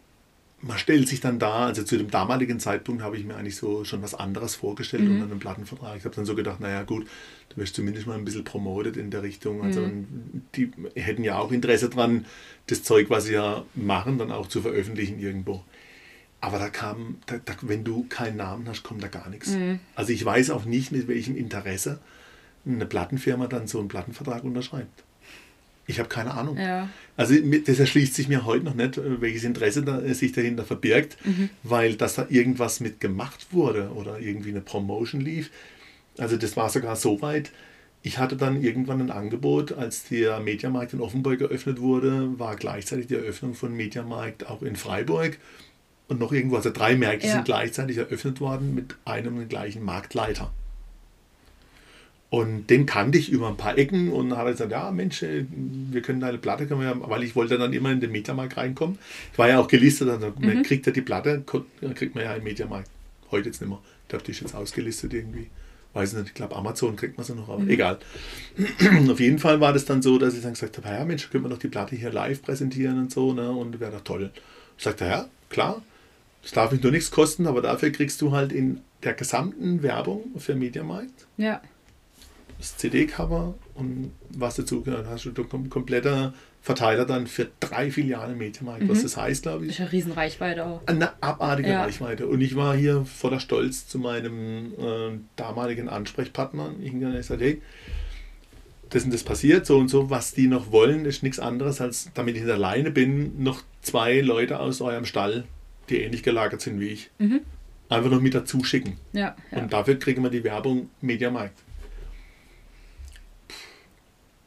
man stellt sich dann da, also zu dem damaligen Zeitpunkt habe ich mir eigentlich so schon was anderes vorgestellt Mhm. unter einem Plattenvertrag. Ich habe dann so gedacht, naja gut, du wirst zumindest mal ein bisschen promotet in der Richtung. Also Mhm. die hätten ja auch Interesse dran, das Zeug, was sie ja machen, dann auch zu veröffentlichen irgendwo. Aber da kam, da, da, wenn du keinen Namen hast, kommt da gar nichts. Mhm. Also ich weiß auch nicht, mit welchem Interesse eine Plattenfirma dann so einen Plattenvertrag unterschreibt. Ich habe keine Ahnung. Ja. Also das erschließt sich mir heute noch nicht, welches Interesse da, äh, sich dahinter verbirgt, weil dass da irgendwas mit gemacht wurde oder irgendwie eine Promotion lief. Also das war sogar so weit. Ich hatte dann irgendwann ein Angebot, als der Mediamarkt in Offenburg eröffnet wurde, war gleichzeitig die Eröffnung von Mediamarkt auch in Freiburg und noch irgendwo. Also drei Märkte Ja. sind gleichzeitig eröffnet worden mit einem und gleichen Marktleiter. Und den kannte ich über ein paar Ecken und dann hat er gesagt, ja Mensch, äh, wir können deine Platte, können wir, weil ich wollte dann immer in den Mediamarkt reinkommen. Ich war ja auch gelistet, also man kriegt ja die Platte, kriegt man ja im Mediamarkt. Heute jetzt nicht mehr. Ich glaube, die ist jetzt ausgelistet irgendwie. Weiß nicht, ich glaube Amazon kriegt man sie noch, aber egal. Auf jeden Fall war das dann so, dass ich dann gesagt habe, ja Mensch, können wir doch die Platte hier live präsentieren und so, ne? Und wäre doch toll. Sagt er, ja, klar. Das darf mich nur nichts kosten, aber dafür kriegst du halt in der gesamten Werbung für Mediamarkt Ja. das CD-Cover und was dazu gehört, hast du kom kompletter Verteiler dann für drei Filialen Mediamarkt. Was das heißt, glaube Ist ich. ja riesen Reichweite auch. Eine abartige Ja. Reichweite. Und ich war hier voller Stolz zu meinem äh, damaligen Ansprechpartner. Ich habe gesagt, hey, das und das passiert, so und so, was die noch wollen, ist nichts anderes, als damit ich alleine bin, noch zwei Leute aus eurem Stall, die ähnlich gelagert sind wie ich, Mhm. einfach noch mit dazu schicken. Ja. ja. Und dafür kriegen wir die Werbung Mediamarkt. Pff,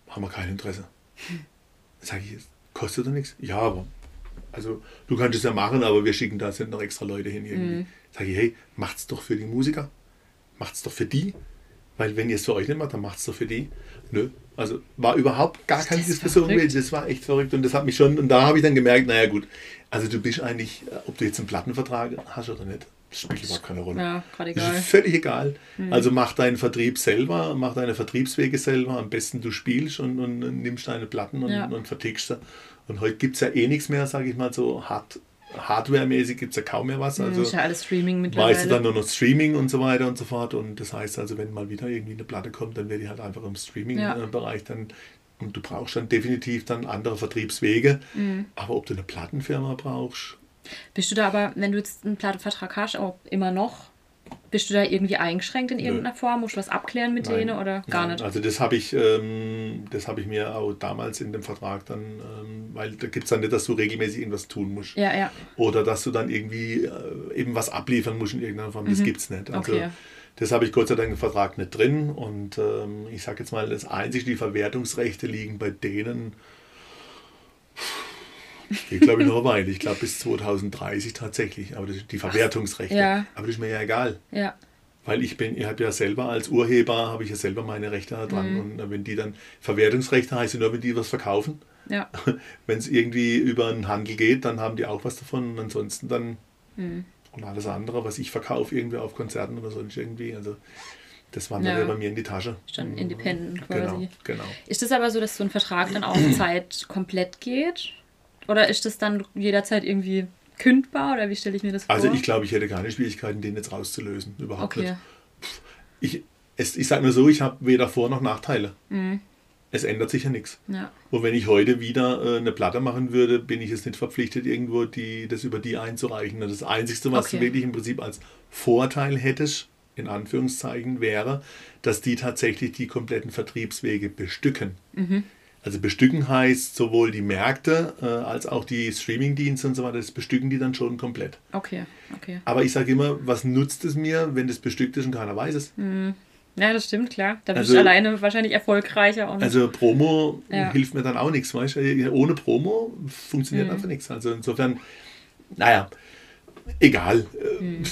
Haben wir kein Interesse. Sag ich, kostet doch nichts? Ja, aber. Also, du kannst es ja machen, aber wir schicken da sind noch extra Leute hin irgendwie. Mhm. Sag ich, hey, macht's doch für die Musiker. Macht's doch für die. Weil wenn ihr es für euch nicht macht, dann macht's doch für die. Nö. Also war überhaupt gar keine Das Diskussion. verrückt. Das war echt verrückt und das hat mich schon, und da habe ich dann gemerkt, naja gut, also du bist eigentlich, äh, ob du jetzt einen Plattenvertrag hast oder nicht, das spielt überhaupt keine Rolle. ja, gerade Das egal. ist völlig egal. Also mach deinen Vertrieb selber, mach deine Vertriebswege selber. Am besten du spielst und, und, nimmst deine Platten und, Ja. und vertickst sie. Und heute gibt es ja eh nichts mehr, sage ich mal so, hard, Hardware-mäßig gibt es ja kaum mehr was. Also ist ja alles Streaming mittlerweile. weißt du dann nur noch Streaming und so weiter und so fort. Und das heißt also, wenn mal wieder irgendwie eine Platte kommt, dann wird die halt einfach im Ja. Streaming-Bereich dann. Und du brauchst dann definitiv dann andere Vertriebswege. Mhm. Aber ob du eine Plattenfirma brauchst, Bist du da aber, wenn du jetzt einen Plattenvertrag hast, auch immer noch Bist du da irgendwie eingeschränkt in irgendeiner Form? Musst du was abklären mit Nein. denen oder gar Nein, nicht? Also das habe ich, ähm, das habe ich mir auch damals in dem Vertrag dann, ähm, weil da gibt es dann nicht, dass du regelmäßig irgendwas tun musst. Ja, ja. Oder dass du dann irgendwie äh, eben was abliefern musst in irgendeiner Form. Das gibt es nicht. Also Okay. das habe ich Gott sei Dank im Vertrag nicht drin. Und ähm, ich sage jetzt mal, das einzige, die Verwertungsrechte liegen bei denen, geht glaube ich noch eine Weile. Ich glaube bis 2030 tatsächlich. Aber das, die Verwertungsrechte. ja. Aber das ist mir ja egal. Ja, Weil ich bin, ich habe ja selber als Urheber, habe ich ja selber meine Rechte da dran. Mhm. Und wenn die dann, Verwertungsrechte heißt ja nur, wenn die was verkaufen. ja. Wenn es irgendwie über einen Handel geht, dann haben die auch was davon. Und ansonsten dann Mhm. und alles andere, was ich verkaufe, irgendwie auf Konzerten oder sonst irgendwie. Also das wandert Ja. ja bei mir in die Tasche. Ist dann independent Genau, quasi. genau. Ist es aber so, dass so ein Vertrag dann auf Zeit komplett geht? Oder ist das dann jederzeit irgendwie kündbar oder wie stelle ich mir das vor? Also ich glaube, ich hätte keine Schwierigkeiten, den jetzt rauszulösen. Überhaupt Okay. nicht. Ich, es, ich sage nur so, ich habe weder Vor- noch Nachteile. Mhm. Es ändert sich ja nichts. Ja. Und wenn ich heute wieder äh, eine Platte machen würde, bin ich jetzt nicht verpflichtet, irgendwo die, das über die einzureichen. Das Einzige, was Okay. du wirklich im Prinzip als Vorteil hättest, in Anführungszeichen, wäre, dass die tatsächlich die kompletten Vertriebswege bestücken. Mhm. Also bestücken heißt sowohl die Märkte äh, als auch die Streamingdienste und so weiter, das bestücken die dann schon komplett. Okay, okay. Aber ich sage immer, was nutzt es mir, wenn das bestückt ist und keiner weiß es? Ja, das stimmt, klar. Da bist Also- du alleine wahrscheinlich erfolgreicher Also Promo Ja. hilft mir dann auch nichts, weißt du? Ohne Promo funktioniert Mhm. einfach nichts. Also insofern, naja, egal. Mhm.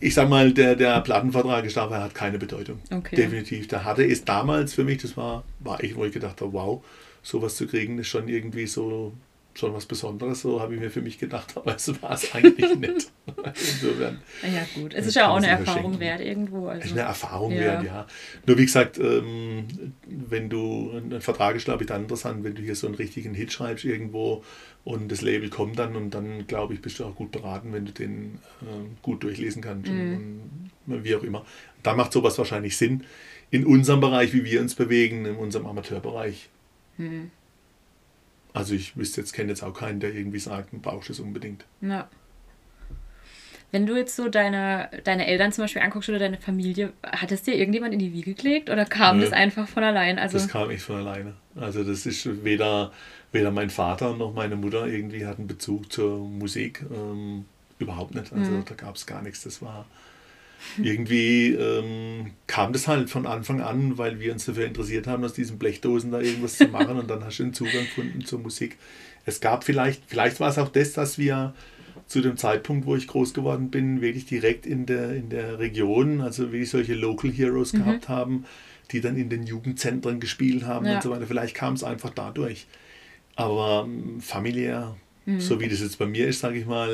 Ich sag mal, der, der Plattenvertrag ist dabei hat keine Bedeutung. Okay. Definitiv. Der hatte es damals für mich, das war, war ich, wo ich gedacht habe, wow, sowas zu kriegen, ist schon irgendwie so schon was Besonderes, so habe ich mir für mich gedacht, aber es war es eigentlich nicht. Insofern. ja gut. Es ist ja auch eine Erfahrung wert irgendwo. Das ist Also. eine Erfahrung Ja. wert, ja. Nur wie gesagt, ähm, wenn du, ein Vertrag ist, glaube ich, dann interessant, wenn du hier so einen richtigen Hit schreibst irgendwo und das Label kommt dann und dann, glaube ich, bist du auch gut beraten, wenn du den ähm, gut durchlesen kannst Mhm. und wie auch immer. Da macht sowas wahrscheinlich Sinn. In unserem Bereich, wie wir uns bewegen, in unserem Amateurbereich. Mhm. Also ich wüsste jetzt, kenne jetzt auch keinen, der irgendwie sagt, du brauchst es unbedingt. Ja. Wenn du jetzt so deine, deine Eltern zum Beispiel anguckst oder deine Familie, hat es dir irgendjemand in die Wiege gelegt oder kam Nö. das einfach von allein? Also, Das kam echt von alleine. Also das ist weder, weder mein Vater noch meine Mutter irgendwie hatten Bezug zur Musik. Ähm, überhaupt nicht. Also Mhm. da gab es gar nichts. Das war irgendwie ähm, kam das halt von Anfang an, weil wir uns dafür interessiert haben, aus diesen Blechdosen da irgendwas zu machen und dann hast du einen Zugang gefunden zur Musik. Es gab vielleicht, vielleicht war es auch das, dass wir zu dem Zeitpunkt, wo ich groß geworden bin, wirklich direkt in der, in der Region, also wirklich solche Local Heroes Mhm. gehabt haben, die dann in den Jugendzentren gespielt haben Ja. und so weiter. Vielleicht kam es einfach dadurch. Aber ähm, familiär, Mhm. so wie das jetzt bei mir ist, sage ich mal,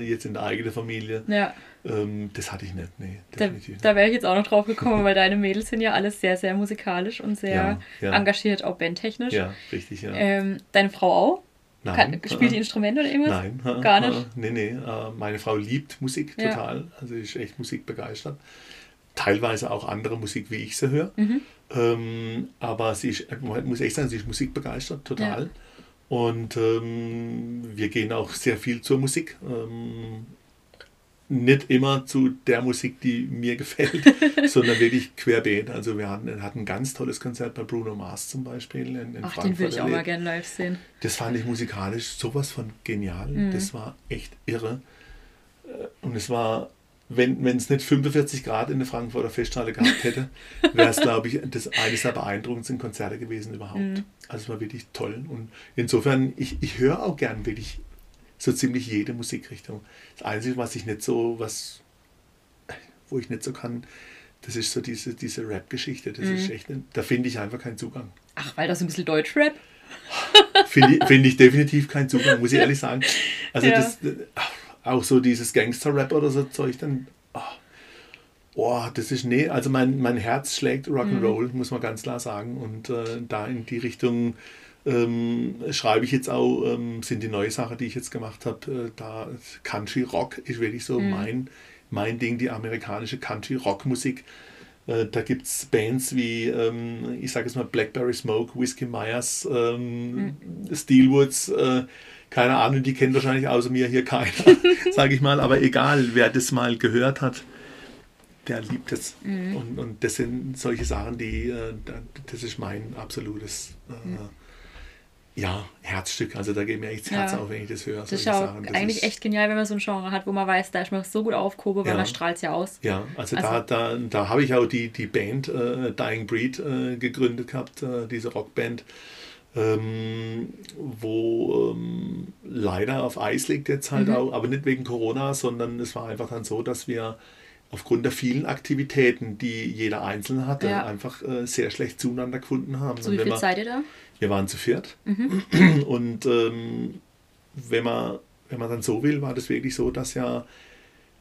äh, jetzt in der eigenen Familie, ja, ähm, das hatte ich nicht. Nee, da, definitiv nicht. da wäre ich jetzt auch noch drauf gekommen, weil deine Mädels sind ja alles sehr, sehr musikalisch und sehr Ja, ja. engagiert, auch bandtechnisch. Ja, richtig, ja. Ähm, deine Frau auch? Nein, Kann, spielt die Instrumente oder irgendwas? Nein, Gar nicht? Nee, nee. äh, Meine Frau liebt Musik Ja. total. Also ist echt musikbegeistert. Teilweise auch andere Musik, wie ich sie höre. Mhm. Ähm, aber sie ist, muss echt sagen, sie ist musikbegeistert, total. Und ähm, wir gehen auch sehr viel zur Musik. Ähm, nicht immer zu der Musik, die mir gefällt, sondern wirklich querbeet. Also wir hatten, hatten ein ganz tolles Konzert bei Bruno Mars zum Beispiel in, in Ach, Frankfurt. den würde ich auch mal gerne live sehen. Das fand ich musikalisch sowas von genial. Mhm. Das war echt irre. Äh, Und es war, wenn es nicht 45 Grad in der Frankfurter Festhalle gehabt hätte, wäre es, glaube ich, das eines der beeindruckendsten Konzerte gewesen überhaupt. Mhm. Also es war wirklich toll. Und insofern, ich, ich höre auch gern wirklich so ziemlich jede Musikrichtung. Das Einzige, was ich nicht so, was, wo ich nicht so kann, das ist so diese, diese Rap-Geschichte. Das Mhm. ist echt, da finde ich einfach keinen Zugang. Ach, weil das ein bisschen Deutschrap? Finde ich, find ich definitiv keinen Zugang, muss ich ehrlich sagen. Also Ja. das, auch so dieses Gangster-Rap oder so Zeug, dann, ah, oh, das ist, nee, also mein, mein Herz schlägt Rock'n'Roll, muss man ganz klar sagen. Und äh, da in die Richtung ähm, schreibe ich jetzt auch, ähm, sind die neue Sache, die ich jetzt gemacht habe, äh, da Country Rock ist wirklich so mein, mein Ding, die amerikanische Country Rock Musik. Äh, Da gibt es Bands wie, ähm, ich sage jetzt mal, Blackberry Smoke, Whiskey Myers, ähm, Steelwoods, äh, keine Ahnung, die kennt wahrscheinlich außer mir hier keiner, sage ich mal. Aber egal, wer das mal gehört hat, der liebt es. Mhm. Und, und das sind solche Sachen, die, äh, das ist mein absolutes äh, mhm. ja, Herzstück. Also da geht mir echt das Herz ja. auf, wenn ich das höre. Das ist auch das eigentlich ist echt genial, wenn man so ein Genre hat, wo man weiß, da ist man so gut aufgehoben, weil ja. man strahlt es ja aus. Ja, also, also, da, da, da habe ich auch die, die Band äh, Dying Breed äh, gegründet gehabt, äh, diese Rockband. Ähm, wo ähm, leider auf Eis liegt jetzt halt mhm. auch, aber nicht wegen Corona, sondern es war einfach dann so, dass wir aufgrund der vielen Aktivitäten, die jeder Einzelne hatte, ja. einfach äh, sehr schlecht zueinander gefunden haben. So wie viel seid ihr da? Wir waren zu viert. Mhm. Und ähm, wenn, man, wenn man dann so will, war das wirklich so, dass ja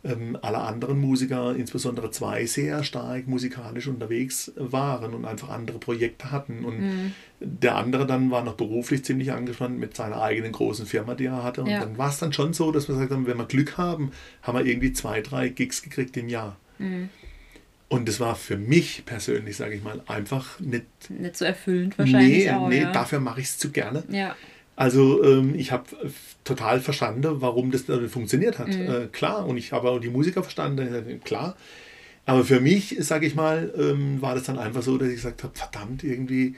ähm, alle anderen Musiker, insbesondere zwei, sehr stark musikalisch unterwegs waren und einfach andere Projekte hatten. Und mhm. der andere dann war noch beruflich ziemlich angespannt mit seiner eigenen großen Firma, die er hatte. Und ja. dann war es dann schon so, dass wir gesagt haben, wenn wir Glück haben, haben wir irgendwie zwei, drei Gigs gekriegt im Jahr. Mhm. Und das war für mich persönlich, sage ich mal, einfach nicht, nicht so erfüllend wahrscheinlich. Nee, auch, nee ja. dafür mache ich es zu gerne. Ja. Also ähm, ich habe total verstanden, warum das funktioniert hat. Mhm. Äh, klar, und ich habe auch die Musiker verstanden, klar. Aber für mich, sage ich mal, ähm, war das dann einfach so, dass ich gesagt habe, verdammt, irgendwie,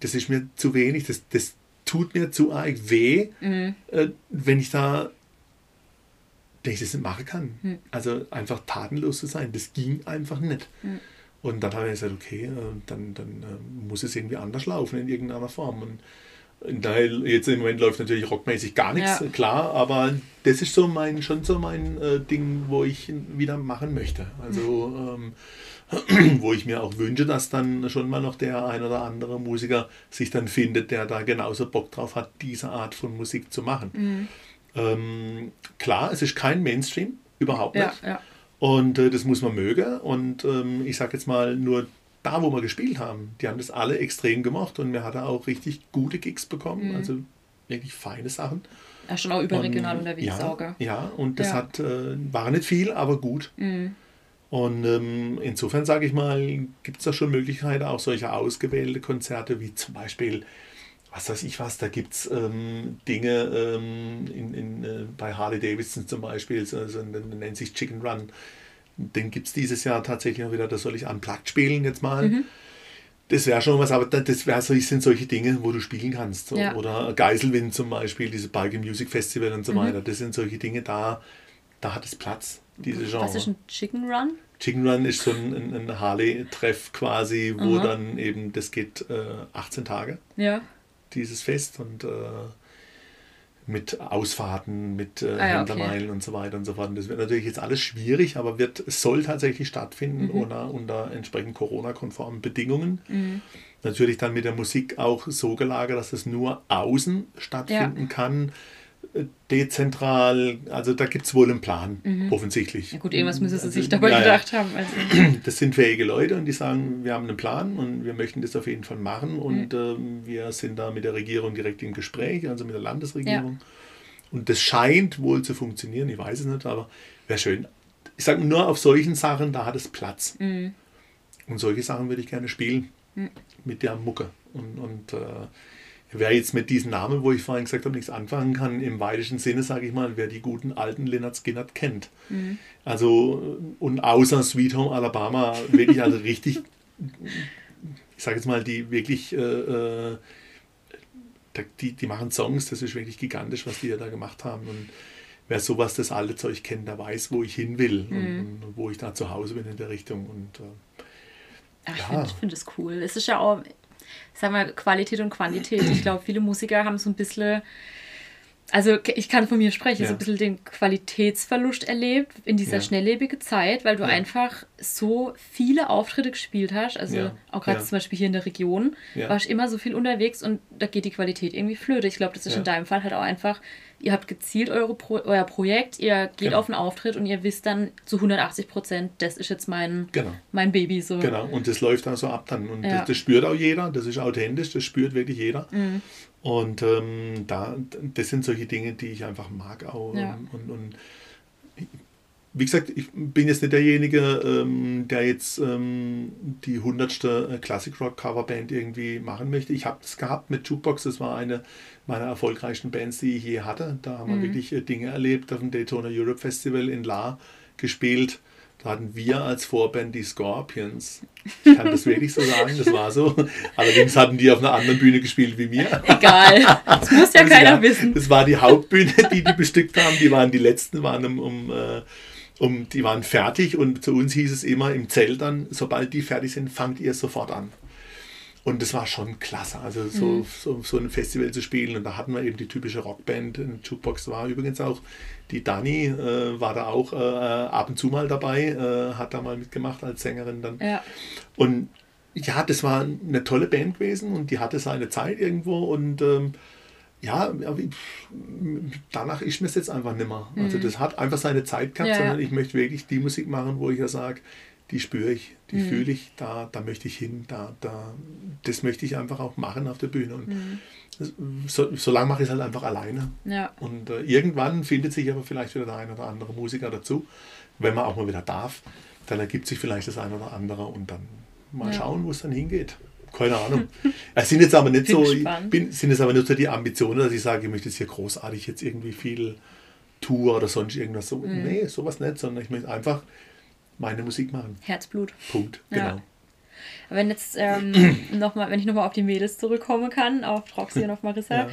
das ist mir zu wenig, das, das tut mir zu arg weh, mhm. äh, wenn ich da wenn ich das nicht machen kann. Mhm. Also einfach tatenlos zu sein, das ging einfach nicht. Mhm. Und dann habe ich gesagt, okay, äh, dann, dann äh, muss es irgendwie anders laufen in irgendeiner Form. Und Daher jetzt im Moment läuft natürlich rockmäßig gar nichts, ja. klar, aber das ist so mein, schon so mein äh, Ding, wo ich wieder machen möchte. Also ähm, wo ich mir auch wünsche, dass dann schon mal noch der ein oder andere Musiker sich dann findet, der da genauso Bock drauf hat, diese Art von Musik zu machen. Mhm. Ähm, klar, es ist kein Mainstream, überhaupt nicht. Ja, Und äh, das muss man mögen. Und ähm, ich sage jetzt mal, nur da, wo wir gespielt haben, die haben das alle extrem gemacht und wir hatten auch richtig gute Gigs bekommen, mhm. also wirklich feine Sachen. Ja, schon auch überregional und, unterwegs ja, auch. Ja, und das ja. hat, äh, war nicht viel, aber gut. Mhm. Und ähm, insofern sage ich mal, gibt es da schon Möglichkeiten, auch solche ausgewählte Konzerte wie zum Beispiel, was weiß ich was, da gibt es ähm, Dinge ähm, in, in, äh, bei Harley Davidson zum Beispiel, so, so, nennt sich Chicken Run den gibt es dieses Jahr tatsächlich auch wieder, da soll ich unplugged spielen jetzt mal. Mhm. Das wäre schon was, aber das wär so, sind solche Dinge, wo du spielen kannst. Ja. Oder Geiselwind zum Beispiel, dieses Bike Music Festival und so mhm. weiter. Das sind solche Dinge, da, da hat es Platz, diese Genre. Was ist ein Chicken Run? Chicken Run ist so ein, ein Harley-Treff quasi, wo mhm. dann eben, das geht äh, 18 Tage, ja. dieses Fest. Und äh, mit Ausfahrten, mit äh, ah, ja, Händlermeilen okay. und so weiter und so fort. Das wird natürlich jetzt alles schwierig, aber wird, es soll tatsächlich stattfinden mhm. unter, unter entsprechend Corona-konformen Bedingungen. Mhm. Natürlich dann mit der Musik auch so gelagert, dass es nur außen stattfinden ja. kann dezentral, also da gibt es wohl einen Plan, mhm. offensichtlich. Ja gut, irgendwas müssen sie also, sich dabei ja, gedacht haben. Also. Das sind fähige Leute und die sagen, wir haben einen Plan und wir möchten das auf jeden Fall machen und mhm. ähm, wir sind da mit der Regierung direkt im Gespräch, also mit der Landesregierung. Ja. Und das scheint wohl zu funktionieren, ich weiß es nicht, aber wäre schön. Ich sage nur, auf solchen Sachen, da hat es Platz. Mhm. Und solche Sachen würde ich gerne spielen mhm. mit der Mucke. Und, und äh, Wer jetzt mit diesen Namen, wo ich vorhin gesagt habe, nichts anfangen kann, im weitesten Sinne, sage ich mal, wer die guten alten Leonard Skinner kennt. Mhm. Also, und außer Sweet Home Alabama, wirklich also richtig, ich sage jetzt mal, die wirklich, äh, äh, die, die machen Songs, das ist wirklich gigantisch, was die ja da gemacht haben. Und wer sowas, das alte Zeug kennt, der weiß, wo ich hin will mhm. und, und, wo ich da zu Hause bin in der Richtung. Und, äh, Ach, ja. Ich finde es find cool. Es ist ja auch sag mal, Qualität und Quantität. Ich glaube, viele Musiker haben so ein bisschen, also ich kann von mir sprechen, ja. so ein bisschen den Qualitätsverlust erlebt in dieser ja. schnelllebigen Zeit, weil du ja. einfach so viele Auftritte gespielt hast. Also auch gerade zum Beispiel hier in der Region, warst immer so viel unterwegs und da geht die Qualität irgendwie flöte. Ich glaube, das ist in deinem Fall halt auch einfach ihr habt gezielt eure Pro euer Projekt, ihr geht genau. auf einen Auftritt und ihr wisst dann zu 180 Prozent, das ist jetzt mein, genau. mein Baby. So. Genau, und das läuft dann so ab dann. Und ja. das, das, spürt auch jeder, das ist authentisch, das spürt wirklich jeder. Mhm. Und ähm, da, das sind solche Dinge, die ich einfach mag auch. Ja. Und, und wie gesagt, ich bin jetzt nicht derjenige, ähm, der jetzt ähm, die hundertste Classic Rock Coverband irgendwie machen möchte. Ich habe das gehabt mit Jukebox, das war eine meiner erfolgreichsten Bands, die ich je hatte. Da haben wir mhm. wirklich äh, Dinge erlebt, auf dem Daytona Europe Festival in La gespielt. Da hatten wir als Vorband die Scorpions. Ich kann das wirklich so sagen, das war so. Allerdings hatten die auf einer anderen Bühne gespielt wie mir. Egal, das muss ja Also keiner wissen. Das war die Hauptbühne, die die bestückt haben. Die waren die letzten, waren um, um, äh, um, die waren fertig und zu uns hieß es immer im Zelt dann, sobald die fertig sind, fangt ihr sofort an. Und das war schon klasse, also so, Mhm. so, so ein Festival zu spielen. Und da hatten wir eben die typische Rockband. In Jukebox war übrigens auch die Dani, äh, war da auch äh, ab und zu mal dabei, äh, hat da mal mitgemacht als Sängerin dann. Ja, Und ja, das war eine tolle Band gewesen und die hatte seine Zeit irgendwo und ähm, ja, danach ist mir es jetzt einfach nimmer. Also das hat einfach seine Zeit gehabt, Mhm. Ja, ja. sondern ich möchte wirklich die Musik machen, wo ich ja sage, die spüre ich, die Mhm. fühle ich, da, da möchte ich hin, da, da, das möchte ich einfach auch machen auf der Bühne. Und Mhm. so, so lange mache ich es halt einfach alleine. ja, Und äh, irgendwann findet sich aber vielleicht wieder der ein oder andere Musiker dazu, wenn man auch mal wieder darf. Dann ergibt sich vielleicht das ein oder andere und dann mal Ja. schauen, wo es dann hingeht. Keine Ahnung. Es sind jetzt aber nicht Bin so, bin, sind jetzt aber nicht so die Ambitionen, dass ich sage, ich möchte jetzt hier großartig jetzt irgendwie viel Tour oder sonst irgendwas so. Mhm. Nee, sowas nicht, sondern ich möchte einfach meine Musik machen. Herzblut. Punkt. Ja. Genau. Wenn jetzt ähm, noch mal, wenn ich nochmal auf die Mädels zurückkommen kann, auf Roxy und auf Marissa, Ja.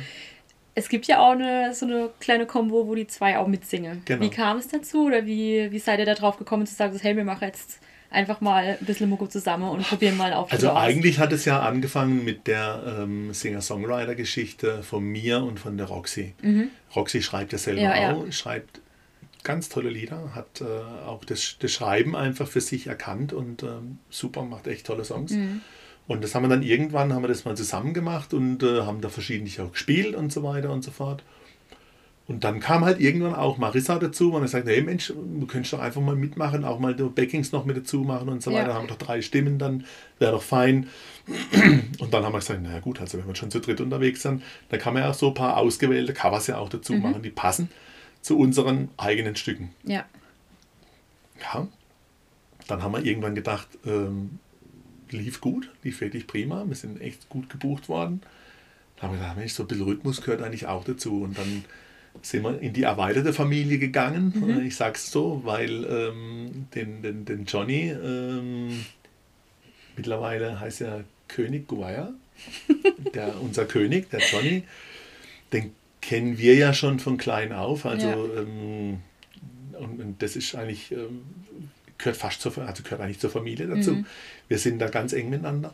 es gibt ja auch eine, so eine kleine Kombo, wo die zwei auch mitsingen. Genau. Wie kam es dazu oder wie, wie seid ihr da drauf gekommen zu sagen, hey, wir machen jetzt einfach mal ein bisschen Mucke zusammen und probieren mal auf Also eigentlich hat es ja angefangen mit der ähm, Singer-Songwriter-Geschichte von mir und von der Roxy. Roxy schreibt ja selber Mhm. Ja, ja. auch, schreibt ganz tolle Lieder, hat äh, auch das, das Schreiben einfach für sich erkannt und ähm, super, macht echt tolle Songs. Mhm. Und das haben wir dann irgendwann, haben wir das mal zusammen gemacht und äh, haben da verschiedentlich auch gespielt und so weiter und so fort. Und dann kam halt irgendwann auch Marissa dazu und er sagt, hey Mensch, du könntest doch einfach mal mitmachen, auch mal die Backings noch mit dazu machen und so Ja. weiter. Haben wir doch drei Stimmen, dann wäre doch fein. Und dann haben wir gesagt, naja gut, also wenn wir schon zu dritt unterwegs sind, dann kann man ja auch so ein paar ausgewählte Covers ja auch dazu Mhm. machen, die passen zu unseren eigenen Stücken. Ja, Ja. Dann haben wir irgendwann gedacht, ähm, lief gut, lief wirklich prima, wir sind echt gut gebucht worden. Da haben wir gedacht, Mensch, so ein bisschen Rhythmus gehört eigentlich auch dazu. Und dann sind wir in die erweiterte Familie gegangen. Äh, Ich sag's so, weil ähm, den, den, den Johnny, ähm, mittlerweile heißt er König Guaya, der, unser König, der Johnny, den kennen wir ja schon von klein auf. Also Ja. ähm, und, und das ist eigentlich, ähm, gehört fast zur, also gehört eigentlich zur Familie dazu. Wir sind da ganz eng miteinander.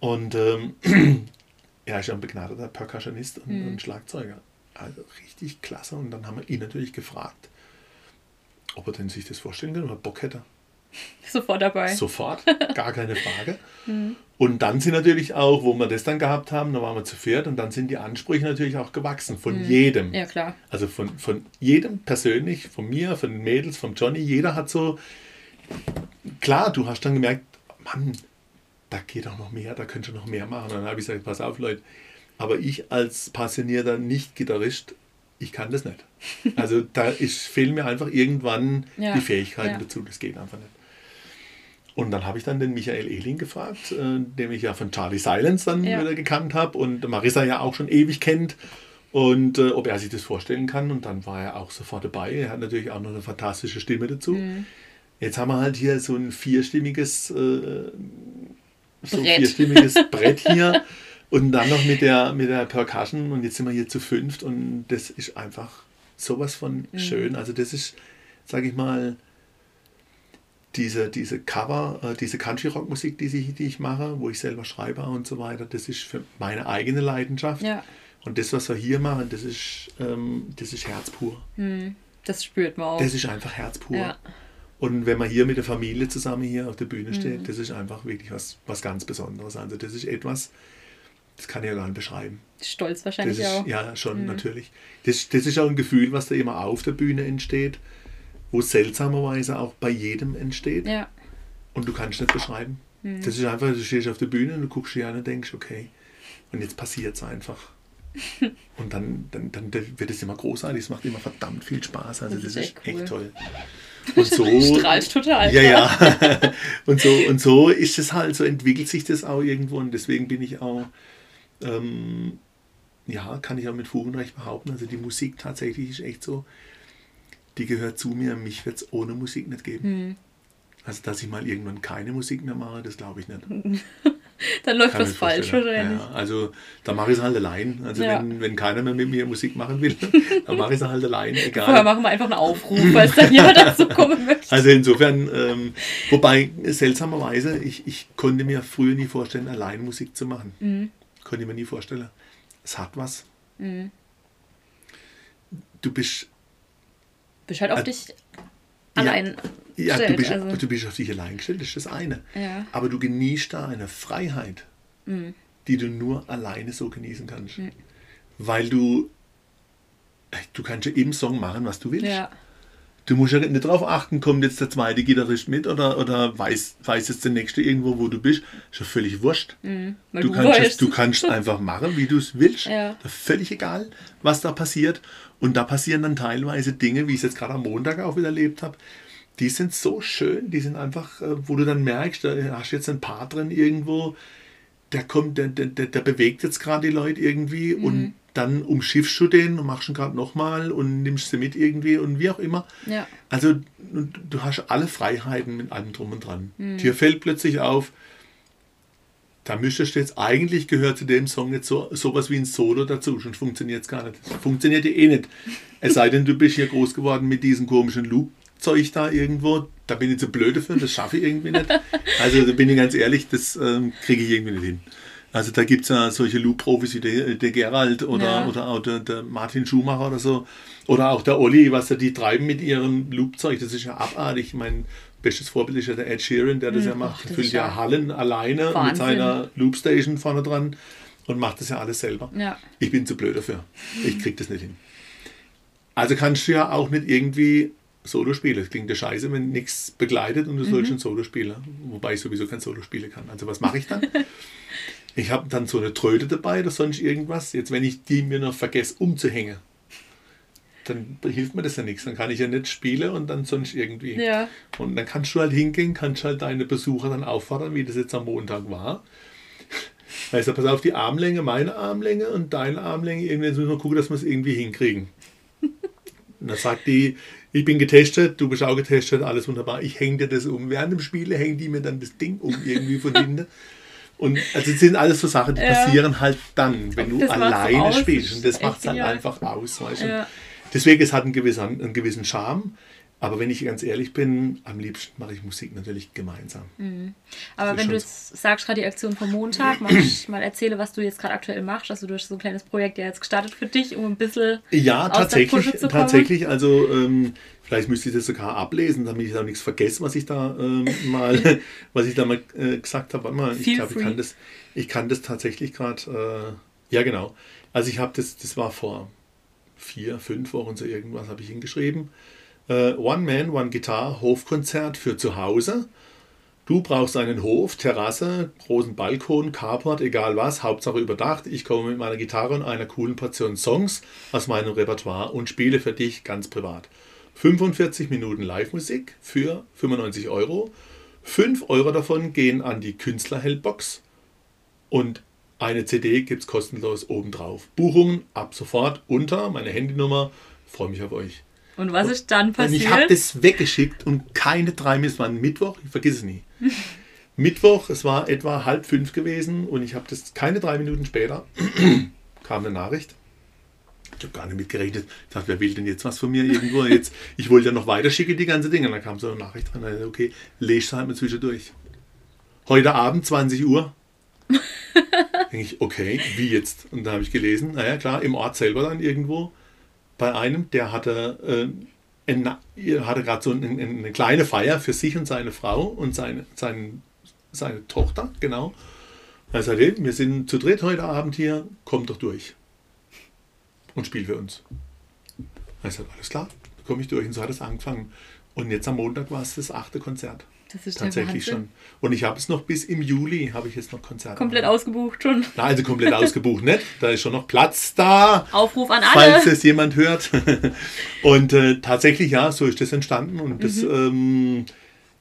Und ähm, er ist ja ein begnadeter Percussionist und, Mhm. und Schlagzeuger. Also richtig klasse. Und dann haben wir ihn natürlich gefragt, ob er denn sich das vorstellen kann oder Bock hätte. sofort dabei. Sofort, gar keine Frage. Und dann sind natürlich auch, wo wir das dann gehabt haben, da waren wir zu viert und dann sind die Ansprüche natürlich auch gewachsen von jedem. Ja, klar. Also von, von jedem persönlich, von mir, von den Mädels, vom Johnny, jeder hat so, klar, du hast dann gemerkt, Mann, da geht doch noch mehr, da könnt ihr noch mehr machen. Und dann habe ich gesagt, pass auf Leute, aber ich als passionierter Nicht-Gitarrist, ich kann das nicht. Also da ist, fehlen mir einfach irgendwann Ja, die Fähigkeiten ja. dazu, das geht einfach nicht. Und dann habe ich dann den Michael Ehling gefragt, äh, den ich ja von Charlie Silence dann Ja. wieder gekannt habe und Marissa ja auch schon ewig kennt. Und äh, ob er sich das vorstellen kann. Und dann war er auch sofort dabei. Er hat natürlich auch noch eine fantastische Stimme dazu. Mhm. Jetzt haben wir halt hier so ein vierstimmiges, äh, so Brett. vierstimmiges Brett hier. Und dann noch mit der, mit der Percussion. Und jetzt sind wir hier zu fünft. Und das ist einfach sowas von Mhm. schön. Also das ist, sage ich mal, diese, diese Cover, äh, diese Country-Rock-Musik, die, ich- die ich mache, wo ich selber schreibe und so weiter, das ist für meine eigene Leidenschaft. Ja, Und das, was wir hier machen, das ist, ähm, das ist Herz pur. das spürt man auch. Das ist einfach Herz pur. Ja. Und wenn man hier mit der Familie zusammen hier auf der Bühne steht, das ist einfach wirklich was, was ganz Besonderes. Also das ist etwas, das kann ich ja gar nicht beschreiben. Stolz Das wahrscheinlich ist, auch. ja, schon natürlich. Das, das ist auch ein Gefühl, was da immer auf der Bühne entsteht, wo seltsamerweise auch bei jedem entsteht. Ja, Und du kannst nicht beschreiben. Das ist einfach, du stehst auf der Bühne und du guckst dir an und denkst, okay, und jetzt passiert es einfach. und dann, dann, dann wird es immer großartig, es macht immer verdammt viel Spaß. Also Das das, ist echt echt, cool. toll. Und so, strahlt total. ja, ja. und, so, und so ist es halt, so entwickelt sich das auch irgendwo und deswegen bin ich auch, ähm, ja, kann ich auch mit Fug und Recht behaupten, also die Musik tatsächlich ist echt so, die gehört zu mir, mich wird es ohne Musik nicht geben. Also, dass ich mal irgendwann keine Musik mehr mache, das glaube ich nicht. Dann läuft Kann was falsch, wahrscheinlich. Ja, also, da mache ich es halt allein. Also, Ja. wenn, wenn keiner mehr mit mir Musik machen will, dann mache ich es halt allein, Vorher egal. machen wir einfach einen Aufruf, falls dann jemand dazu kommen möchte. Also, insofern, ähm, wobei, seltsamerweise, ich, ich konnte mir früher nie vorstellen, allein Musik zu machen. Mhm. Konnte ich mir nie vorstellen. Es hat was. Du bist Bist halt auf Äh, dich ja. allein Ja, du gestellt, bist, also. du bist auf dich allein gestellt, das ist das eine. Ja. Aber du genießt da eine Freiheit, Mhm. die du nur alleine so genießen kannst. Weil du, du kannst ja im Song machen, was du willst. Ja. Du musst ja nicht darauf achten, kommt jetzt der zweite Gitarrist mit oder, oder weiß, weiß jetzt der nächste irgendwo, wo du bist. Ist ja völlig wurscht. Mhm. Du, du, kannst, es- du kannst einfach machen, wie du es willst. Ja. Völlig egal, was da passiert. Und da passieren dann teilweise Dinge, wie ich es jetzt gerade am Montag auch wieder erlebt habe. Die sind so schön, die sind einfach, äh, wo du dann merkst, da hast du jetzt ein Paar drin irgendwo, der kommt, der, der, der, bewegt jetzt gerade die Leute irgendwie Mhm. und dann umschiffst du den und machst ihn gerade nochmal und nimmst sie mit irgendwie und wie auch immer. Ja. Also du du hast alle Freiheiten mit allem drum und dran. Mhm. Dir fällt plötzlich auf, da müsstest du jetzt, eigentlich gehört zu dem Song jetzt so sowas wie ein Solo dazu, schon funktioniert es gar nicht. Funktioniert ja eh nicht. Es sei denn, du bist hier groß geworden mit diesem komischen Loop-Zeug da irgendwo. Da bin ich zu blöd dafür, das schaffe ich irgendwie nicht. Also da bin ich ganz ehrlich, das ähm, kriege ich irgendwie nicht hin. Also da gibt es ja solche Loop-Profis wie der, der Gerald oder, Ja. oder auch der, der Martin Schumacher oder so. Oder auch der Olli, was da die treiben mit ihrem Loop-Zeug, das ist ja abartig. Mein bestes Vorbild ist ja der Ed Sheeran, der das ja macht. ach, Der das füllt ja Hallen alleine mit Wahnsinn. seiner Loopstation vorne dran und macht das ja alles selber. Ja. Ich bin zu blöd dafür. Ich krieg das nicht hin. Also kannst du ja auch nicht irgendwie Solo spielen. Das klingt ja scheiße, wenn nichts begleitet und du sollst ein Solo spielen. Wobei ich sowieso kein Solo spielen kann. Also was mache ich dann? ich habe dann so eine Tröte dabei oder sonst irgendwas. Jetzt, wenn ich die mir noch vergesse umzuhängen, dann hilft mir das ja nichts. Dann kann ich ja nicht spielen und dann sonst irgendwie. Ja. Und dann kannst du halt hingehen, kannst halt deine Besucher dann auffordern, wie das jetzt am Montag war. Also pass auf die Armlänge, meine Armlänge und deine Armlänge. Irgendwie müssen wir gucken, dass wir es irgendwie hinkriegen. Und dann sagt die, ich bin getestet, du bist auch getestet, alles wunderbar. Ich hänge dir das um. Während dem Spiele hängen die mir dann das Ding um irgendwie von hinten. Und also es sind alles so Sachen, die Ja. passieren halt dann, wenn du Das alleine spielst. Und das macht es halt einfach aus. Weißt du? Ja. Deswegen, es hat einen gewissen, einen gewissen Charme. Aber wenn ich ganz ehrlich bin, am liebsten mache ich Musik natürlich gemeinsam. Aber ist wenn du jetzt sagst, gerade die Aktion vom Montag, mach ich mal erzähle, was du jetzt gerade aktuell machst. Also du hast so ein kleines Projekt ja jetzt gestartet für dich, um ein bisschen Ja, aus der tatsächlich. Putsche zu kommen. Tatsächlich, also ähm, vielleicht müsste ich das sogar ablesen, damit ich da nichts vergesse, was ich da ähm, mal, was ich da mal äh, gesagt habe. Warte mal, ich glaube, ich kann das, ich kann das tatsächlich gerade. Äh, ja, genau. Also ich habe das, das war vor vier, fünf Wochen so irgendwas, habe ich hingeschrieben. Äh, One Man, One Guitar, Hofkonzert für zu Hause. Du brauchst einen Hof, Terrasse, großen Balkon, Carport, egal was, Hauptsache überdacht. Ich komme mit meiner Gitarre und einer coolen Portion Songs aus meinem Repertoire und spiele für dich ganz privat. 45 Minuten Live-Musik für 95 Euro. 5 Euro davon gehen an die Künstlerhellbox und eine CD gibt es kostenlos obendrauf. Buchungen ab sofort unter meine Handynummer. Freue mich auf euch. Und was ist dann Und ich habe passiert? das weggeschickt und keine drei Minuten. Es war ein Mittwoch, ich vergesse es nie. Mittwoch, es war etwa halb fünf gewesen und ich habe das keine drei Minuten später kam eine Nachricht. Ich habe gar nicht mitgerechnet. Ich dachte, wer will denn jetzt was von mir irgendwo? Jetzt, ich wollte ja noch weiterschicken, die ganze Dinge. Und dann kam so eine Nachricht dran. Also, Okay, lese halt mal zwischendurch. Heute Abend, 20 Uhr. Denke ich, okay, wie jetzt? Und da habe ich gelesen, naja, klar, im Ort selber dann irgendwo bei einem, der hatte, äh, ein, er hatte gerade so eine, eine kleine Feier für sich und seine Frau und seine, seine, seine Tochter, genau. Er sagte, hey, wir sind zu dritt heute Abend hier, komm doch durch und spiel für uns. Er sagt, alles klar, komme ich durch. Und so hat es angefangen. Und jetzt am Montag war es das achte Konzert. Das ist der Tatsächlich schon. Und ich habe es noch bis im Juli, habe ich jetzt noch Konzerte. Komplett ausgebucht schon. Na, also komplett ausgebucht nicht. Da ist schon noch Platz da, Aufruf an falls alle. es jemand hört. und äh, tatsächlich, ja, so ist das entstanden. Und das, Mhm. ähm,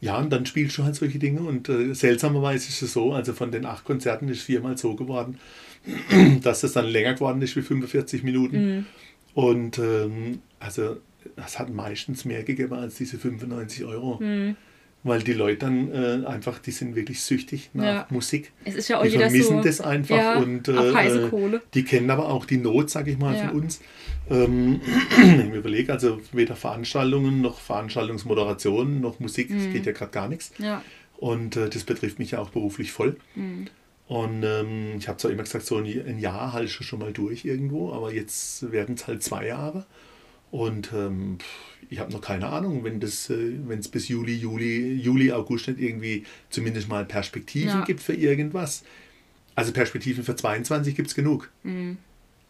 ja, und dann spielst du halt solche Dinge. Und äh, seltsamerweise ist es so, also von den acht Konzerten ist viermal so geworden, dass das dann länger geworden ist wie 45 Minuten. Mhm. Und ähm, also das hat meistens mehr gegeben als diese 95 Euro. Mhm. Weil die Leute dann äh, einfach, die sind wirklich süchtig nach Ja. Musik. Es ist ja auch Die vermissen so. das einfach ja, und äh, äh, Kohle. die kennen aber auch die Not, sag ich mal, Ja. von uns. Ähm, ich überlege, also weder Veranstaltungen noch Veranstaltungsmoderationen noch Musik, das Mhm. geht ja gerade gar nichts. Und äh, das betrifft mich ja auch beruflich voll. Mhm. Und ähm, ich habe zwar immer gesagt, so ein, ein Jahr halte ich schon mal durch irgendwo, aber jetzt werden es halt zwei Jahre. Und ähm, pff, ich habe noch keine Ahnung, wenn das, äh, wenn es bis Juli, Juli, Juli, August nicht irgendwie zumindest mal Perspektiven Ja. gibt für irgendwas. Also Perspektiven für 22 gibt es genug. Mhm.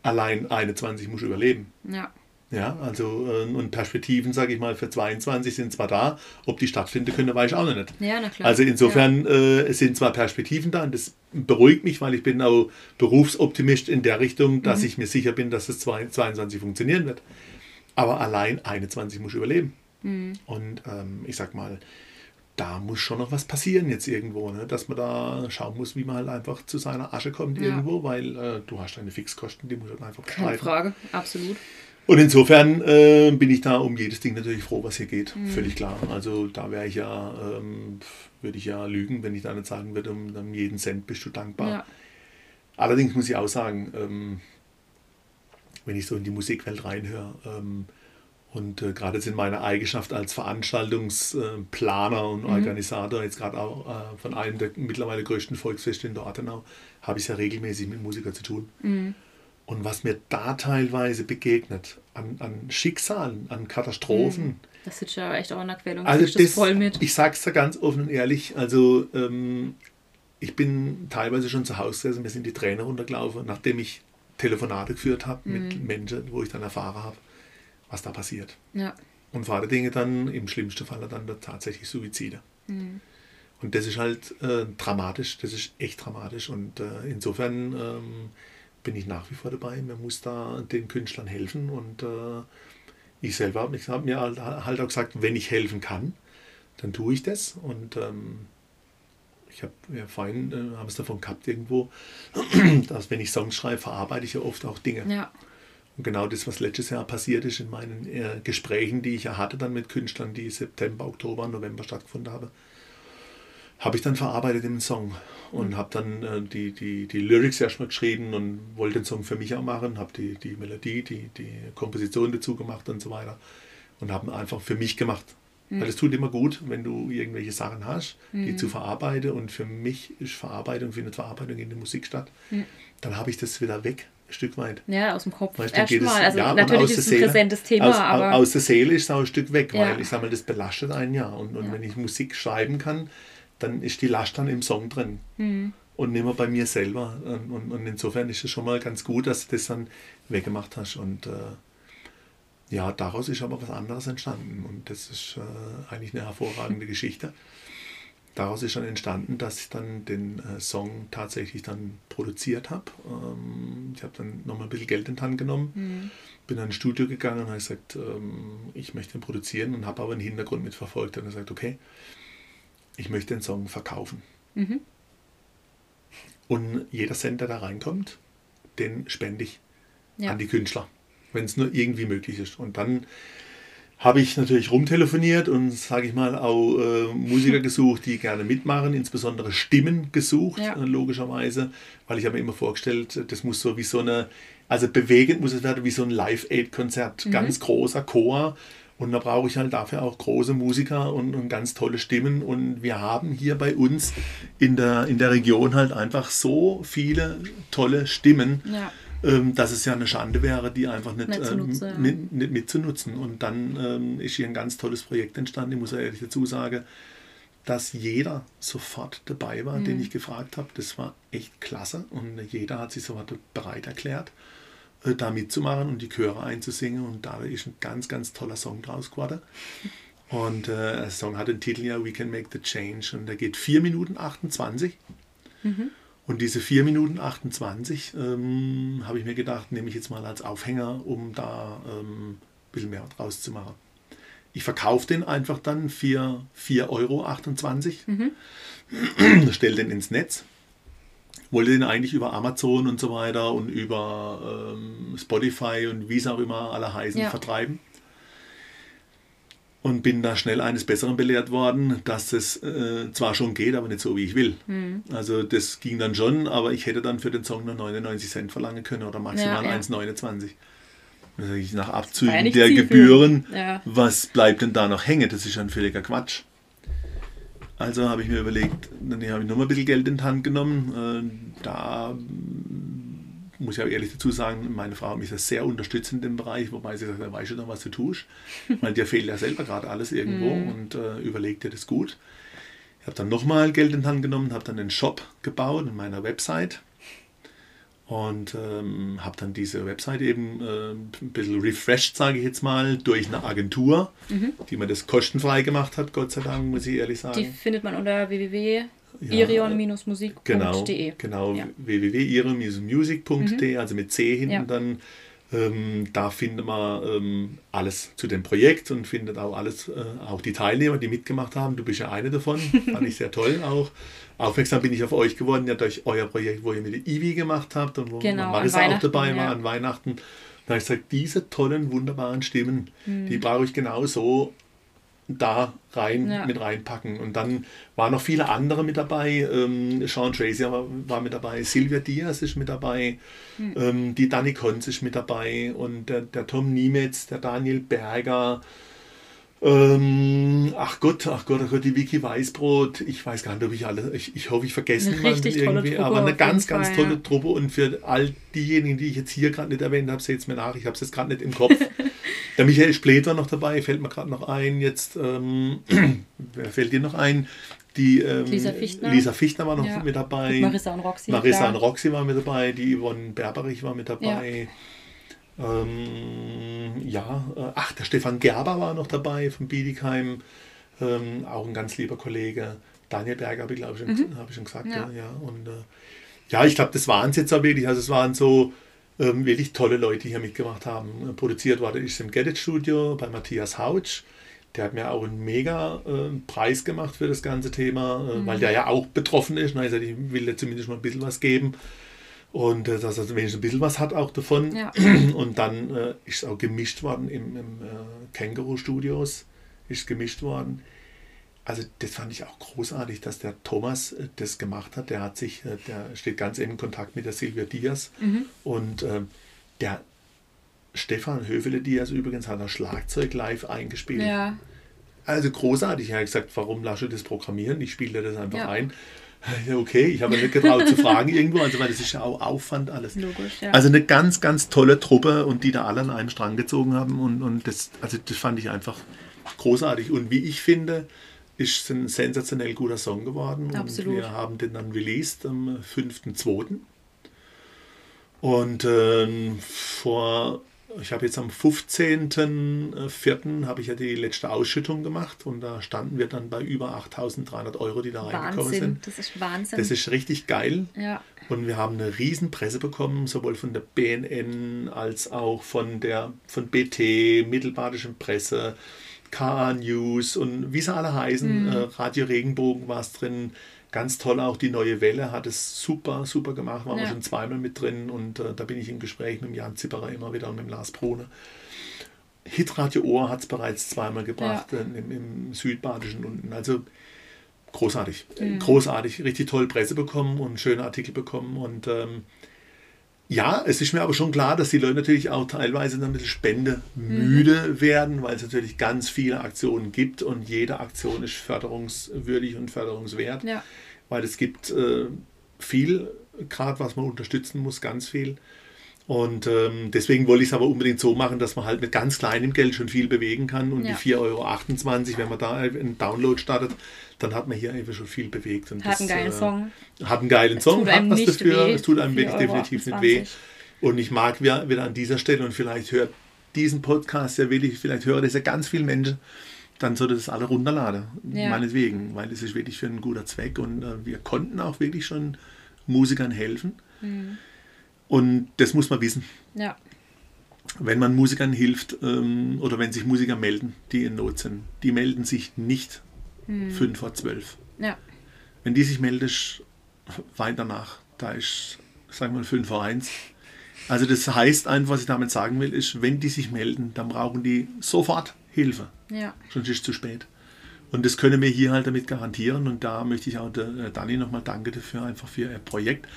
Allein 21 muss überleben. Ja. Ja, also äh, und Perspektiven, sage ich mal, für 22 sind zwar da, ob die stattfinden können, weiß ich auch noch nicht. Ja, na klar. Also insofern äh, es sind zwar Perspektiven da und das beruhigt mich, weil ich bin auch Berufsoptimist in der Richtung, dass Mhm. ich mir sicher bin, dass es 22 funktionieren wird. Aber allein 21 muss überleben. Mhm. Und ähm, ich sag mal, da muss schon noch was passieren jetzt irgendwo, ne? dass man da schauen muss, wie man halt einfach zu seiner Asche kommt Ja. irgendwo, weil äh, du hast deine Fixkosten, die muss halt einfach Keine bestreiten. Frage, absolut. Und insofern äh, bin ich da um jedes Ding natürlich froh, was hier geht. Mhm. Völlig klar. Also da wäre ich ja, ähm, würde ich ja lügen, wenn ich da nicht sagen würde, um, um jeden Cent bist du dankbar. Ja. Allerdings muss ich auch sagen, ähm, wenn ich so in die Musikwelt reinhöre ähm, und äh, gerade jetzt in meiner Eigenschaft als Veranstaltungsplaner und Mhm. Organisator, jetzt gerade auch äh, von einem der mittlerweile größten Volksfeste in Dortenau, habe ich es ja regelmäßig mit Musikern zu tun. Mhm. Und was mir da teilweise begegnet, an, an Schicksalen, an Katastrophen. Das sitzt ja echt auch in der Quelle und Also das das, voll mit. ich sag's da ganz offen und ehrlich, also ähm, ich bin teilweise schon zu Hause gesessen, mir sind die Tränen runtergelaufen, nachdem ich Telefonate geführt habe mit Mhm. Menschen, wo ich dann erfahren habe, was da passiert. Ja. Und vor allen Dingen dann im schlimmsten Fall dann tatsächlich Suizide. Mhm. Und das ist halt äh, dramatisch, das ist echt dramatisch. Und äh, insofern ähm, bin ich nach wie vor dabei. Man muss da den Künstlern helfen. Und äh, ich selber habe hab mir halt, halt auch gesagt, wenn ich helfen kann, dann tue ich das. Und ähm, ich habe ja vorhin, äh, haben es davon gehabt irgendwo, dass wenn ich Songs schreibe, verarbeite ich ja oft auch Dinge. Ja. Und genau das, was letztes Jahr passiert ist in meinen äh, Gesprächen, die ich ja hatte dann mit Künstlern, die September, Oktober, November stattgefunden haben, habe ich dann verarbeitet im Song und habe dann äh, die, die, die Lyrics erstmal geschrieben und wollte den Song für mich auch machen, habe die, die Melodie, die, die Komposition dazu gemacht und so weiter und habe ihn einfach für mich gemacht. Weil es tut immer gut, wenn du irgendwelche Sachen hast, die zu verarbeiten und für mich ist Verarbeitung, findet Verarbeitung in der Musik statt. Dann habe ich das wieder weg, ein Stück weit. Ja, aus dem Kopf. Weißt geht es-. Also ja, natürlich aus ist es der ein Seele. präsentes Thema, aus, aber aus der Seele ist es auch ein Stück weg, Ja. weil ich sage mal, das belastet einen ja. Und, und Ja. wenn ich Musik schreiben kann, dann ist die Last dann im Song drin. Mhm. Und nicht mehr bei mir selber. Und, und, und insofern ist es schon mal ganz gut, dass du das dann weggemacht hast. Und äh, ja, daraus ist aber was anderes entstanden. Und das ist äh, eigentlich eine hervorragende Geschichte. Daraus ist dann entstanden, dass ich dann den äh, Song tatsächlich dann produziert habe. Ähm, ich habe dann nochmal ein bisschen Geld in die Hand genommen, Mhm. bin dann ins Studio gegangen und habe gesagt, ähm, ich möchte ihn produzieren und habe aber einen Hintergrund mitverfolgt und gesagt, okay, ich möchte den Song verkaufen. Mhm. Und jeder Cent, der da reinkommt, den spende ich Ja. an die Künstler, wenn es nur irgendwie möglich ist. Und dann habe ich natürlich rumtelefoniert und, sage ich mal, auch äh, Musiker gesucht, die gerne mitmachen, insbesondere Stimmen gesucht, Ja. äh, logischerweise, weil ich habe mir immer vorgestellt, das muss so wie so eine, also bewegend muss es werden, wie so ein Live-Aid-Konzert, Mhm. ganz großer Chor. Und da brauche ich halt dafür auch große Musiker und, und ganz tolle Stimmen. Und wir haben hier bei uns in der, in der Region halt einfach so viele tolle Stimmen, Ja. Ähm, dass es ja eine Schande wäre, die einfach nicht, Nicht ähm, ja. mit, nicht mitzunutzen. Und dann ähm, ist hier ein ganz tolles Projekt entstanden. Ich muss ja ehrlich dazu sagen, dass jeder sofort dabei war, Mhm. den ich gefragt habe. Das war echt klasse. Und jeder hat sich sofort bereit erklärt, äh, da mitzumachen und die Chöre einzusingen. Und da ist ein ganz, ganz toller Song draus geworden. Und äh, der Song hat den Titel ja We Can Make the Change. Und der geht 4 Minuten 28. Und diese 4 Minuten 28 ähm, habe ich mir gedacht, nehme ich jetzt mal als Aufhänger, um da ähm, ein bisschen mehr draus zu machen. Ich verkaufe den einfach dann für 4,28 Euro. Stelle den ins Netz. Wollte den eigentlich über Amazon und so weiter und über ähm, Spotify und wie es auch immer alle heißen Ja. vertreiben. Und bin da schnell eines Besseren belehrt worden, dass es äh, zwar schon geht, aber nicht so, wie ich will. Mhm. Also das ging dann schon, aber ich hätte dann für den Song nur 99 Cent verlangen können oder maximal Ja, ja. 1,29. Dann sag ich, nach ja Abzügen der zielführend. Gebühren, Ja. was bleibt denn da noch hängen? Das ist ein völliger Quatsch. Also habe ich mir überlegt, dann habe ich nochmal ein bisschen Geld in die Hand genommen. Äh, Da muss ich aber ehrlich dazu sagen, meine Frau hat mich sehr unterstützt in dem Bereich, wobei sie sagt, da weißt du doch, was du tust. Weil dir fehlt ja selber gerade alles irgendwo und äh, überleg dir das gut. Ich habe dann nochmal Geld in die Hand genommen, habe dann einen Shop gebaut in meiner Website und ähm, habe dann diese Website eben äh, ein bisschen refreshed, sage ich jetzt mal, durch eine Agentur, die mir das kostenfrei gemacht hat, Gott sei Dank, muss ich ehrlich sagen. Die findet man unter Ja, www.irion-musik.de. Genau, genau Ja. www.irion-music.de, also mit C hinten Ja. dann. Ähm, da findet man ähm, alles zu dem Projekt und findet auch alles, äh, auch die Teilnehmer, die mitgemacht haben. Du bist ja eine davon, fand ich sehr toll auch. Aufmerksam bin ich auf euch geworden, ja durch euer Projekt, wo ihr mit der Ivi gemacht habt und wo Genau, Marissa auch dabei war ja. an Weihnachten. Da habe ich gesagt, diese tollen, wunderbaren Stimmen, die Hm. brauche ich genau so da rein Ja. mit reinpacken. Und dann waren noch viele andere mit dabei. Ähm, Sean Tracy war, war mit dabei, Silvia Diaz ist mit dabei, Hm. ähm, die Dani Konz ist mit dabei und der, der Tom Niemetz, der Daniel Berger. Ähm, ach Gott, ach Gott, ach Gott, die Vicky Weißbrot. Ich weiß gar nicht, ob ich alle, ich, ich hoffe, ich vergesse niemanden irgendwie, Truppe aber eine ganz, ganz Fall, tolle ja. Truppe und für all diejenigen, die ich jetzt hier gerade nicht erwähnt habe, seht es mir nach, ich habe es jetzt gerade nicht im Kopf. Der Michael Splet war noch dabei, fällt mir gerade noch ein. Jetzt, ähm, wer fällt dir noch ein? Die ähm, Lisa Fichtner. Lisa Fichtner war noch Ja. mit dabei. Und Marissa und Roxy. Marissa klar. und Roxy war mit dabei. Die Yvonne Berberich war mit dabei. Ähm, ja, äh, ach, der Stefan Gerber war noch dabei von Biedigheim. Ähm, auch ein ganz lieber Kollege. Daniel Berger habe ich, glaube ich, schon, habe ich schon gesagt. Mhm. Ja. Ja. Ja, und, äh, ja ich glaube, das waren es jetzt auch wirklich. Also es waren so ähm, wirklich tolle Leute, hier mitgemacht haben. Produziert wurde ich im Get It Studio bei Matthias Hautsch. Der hat mir auch einen mega äh, Preis gemacht für das ganze Thema, Mhm. äh, weil der ja auch betroffen ist. Er hat gesagt, ich will dir zumindest mal ein bisschen was geben. Und äh, dass er wenigstens ein bisschen was hat auch davon. Ja. Und dann äh, ist es auch gemischt worden im, im äh, Känguru Studios. Ist gemischt worden. Also das fand ich auch großartig, dass der Thomas äh, das gemacht hat. Der hat sich, äh, der steht ganz in Kontakt mit der Silvia Diaz. Mhm. Und ähm, der Stefan Höfele Diaz übrigens hat das Schlagzeug live eingespielt. Ja, Also großartig. Er hat gesagt, warum lasst ihr das programmieren? Ich spiele das einfach Ja. ein. Ja, okay, ich habe nicht getraut zu fragen irgendwo, also weil das ist ja auch Aufwand alles. logisch. Ja. Also eine ganz, ganz tolle Truppe und die da alle an einen Strang gezogen haben und, und das, also das fand ich einfach großartig. Und wie ich finde, ist ein sensationell guter Song geworden. Absolut. Und wir haben den dann released am 5.2. Und ähm, vor, ich habe jetzt am 15.04. habe ich ja die letzte Ausschüttung gemacht und da standen wir dann bei über 8.300 Euro, die da reingekommen Wahnsinn. sind. Das ist Wahnsinn. Das ist richtig geil. ja. Und wir haben eine riesen Presse bekommen, sowohl von der BNN als auch von der von BT, Mittelbadischen Presse, KA News und wie sie alle heißen. Äh, Radio Regenbogen war es drin. Ganz toll auch die neue Welle hat es super, super gemacht. Waren wir Ja. schon zweimal mit drin und äh, da bin ich im Gespräch mit dem Jan Zipperer immer wieder und mit dem Lars Brune. Hitradio Ohr hat es bereits zweimal gebracht äh, im, im Südbadischen unten. Also großartig. Äh, Großartig, richtig toll Presse bekommen und schöne Artikel bekommen. Und ähm, ja, es ist mir aber schon klar, dass die Leute natürlich auch teilweise ein bisschen spendemüde werden, weil es natürlich ganz viele Aktionen gibt und jede Aktion ist förderungswürdig und förderungswert, Ja. weil es gibt äh, viel, gerade was man unterstützen muss, ganz viel. Und ähm, deswegen wollte ich es aber unbedingt so machen, dass man halt mit ganz kleinem Geld schon viel bewegen kann. Und Ja. die 4,28 Euro, wenn man da einen Download startet, dann hat man hier einfach schon viel bewegt. Und Hat einen geilen äh, Song. Hat einen geilen Song, hat was dafür. weh. Es tut einem 4,28 wirklich definitiv nicht weh. Und ich mag wieder, wieder an dieser Stelle und vielleicht hört diesen Podcast ja wirklich, vielleicht hören das ja ganz viele Menschen, dann sollte das alle runterladen. Ja. Meinetwegen, weil es ist wirklich für einen guten Zweck und äh, wir konnten auch wirklich schon Musikern helfen. Mhm. Und das muss man wissen. Ja. Wenn man Musikern hilft ähm, oder wenn sich Musiker melden, die in Not sind, die melden sich nicht fünf vor zwölf. Ja. Wenn die sich melden, ist weit danach. Da ist, sagen wir mal, 5 vor 1. Also das heißt einfach, was ich damit sagen will, ist, wenn die sich melden, dann brauchen die sofort Hilfe. Ja. Sonst ist es zu spät. Und das können wir hier halt damit garantieren. Und da möchte ich auch der äh, Dani nochmal danke dafür, einfach für ihr Projekt.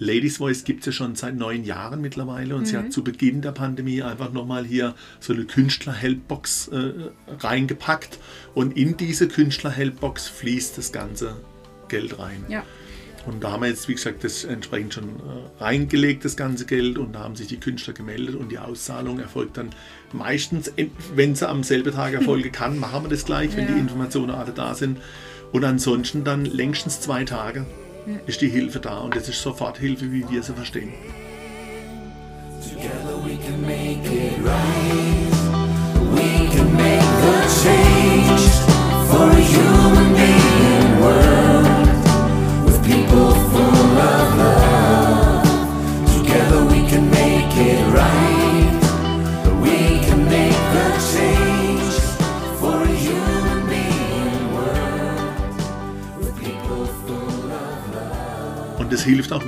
Ladies Voice gibt es ja schon seit neun Jahren mittlerweile und sie hat zu Beginn der Pandemie einfach nochmal hier so eine Künstler-Helpbox äh, reingepackt und in diese Künstler-Helpbox fließt das ganze Geld rein. Ja. Und da haben wir jetzt, wie gesagt, das entsprechend schon äh, reingelegt, das ganze Geld, und da haben sich die Künstler gemeldet und die Auszahlung erfolgt dann meistens, wenn sie am selben Tag erfolgen kann, machen wir das gleich, wenn Ja. die Informationen alle da sind. Und ansonsten dann längstens zwei Tage ist die Hilfe da und das ist Soforthilfe, wie wir sie verstehen. Together we can make it right. We can make the change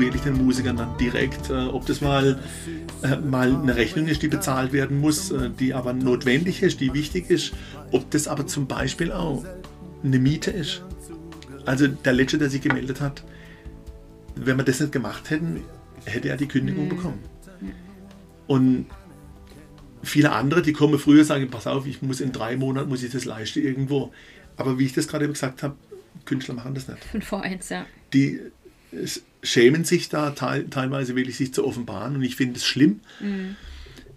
wirklich den Musikern dann direkt, äh, ob das mal, äh, mal eine Rechnung ist, die bezahlt werden muss, äh, die aber notwendig ist, die wichtig ist, ob das aber zum Beispiel auch eine Miete ist. Also der Letzte, der sich gemeldet hat, wenn wir das nicht gemacht hätten, hätte er die Kündigung bekommen. Und viele andere, die kommen früher, sagen, pass auf, ich muss in drei Monaten, muss ich das leisten irgendwo. Aber wie ich das gerade gesagt habe, Künstler machen das nicht Fünf vor eins, ja. die schämen sich da teil, teilweise wirklich sich zu offenbaren und ich finde es schlimm.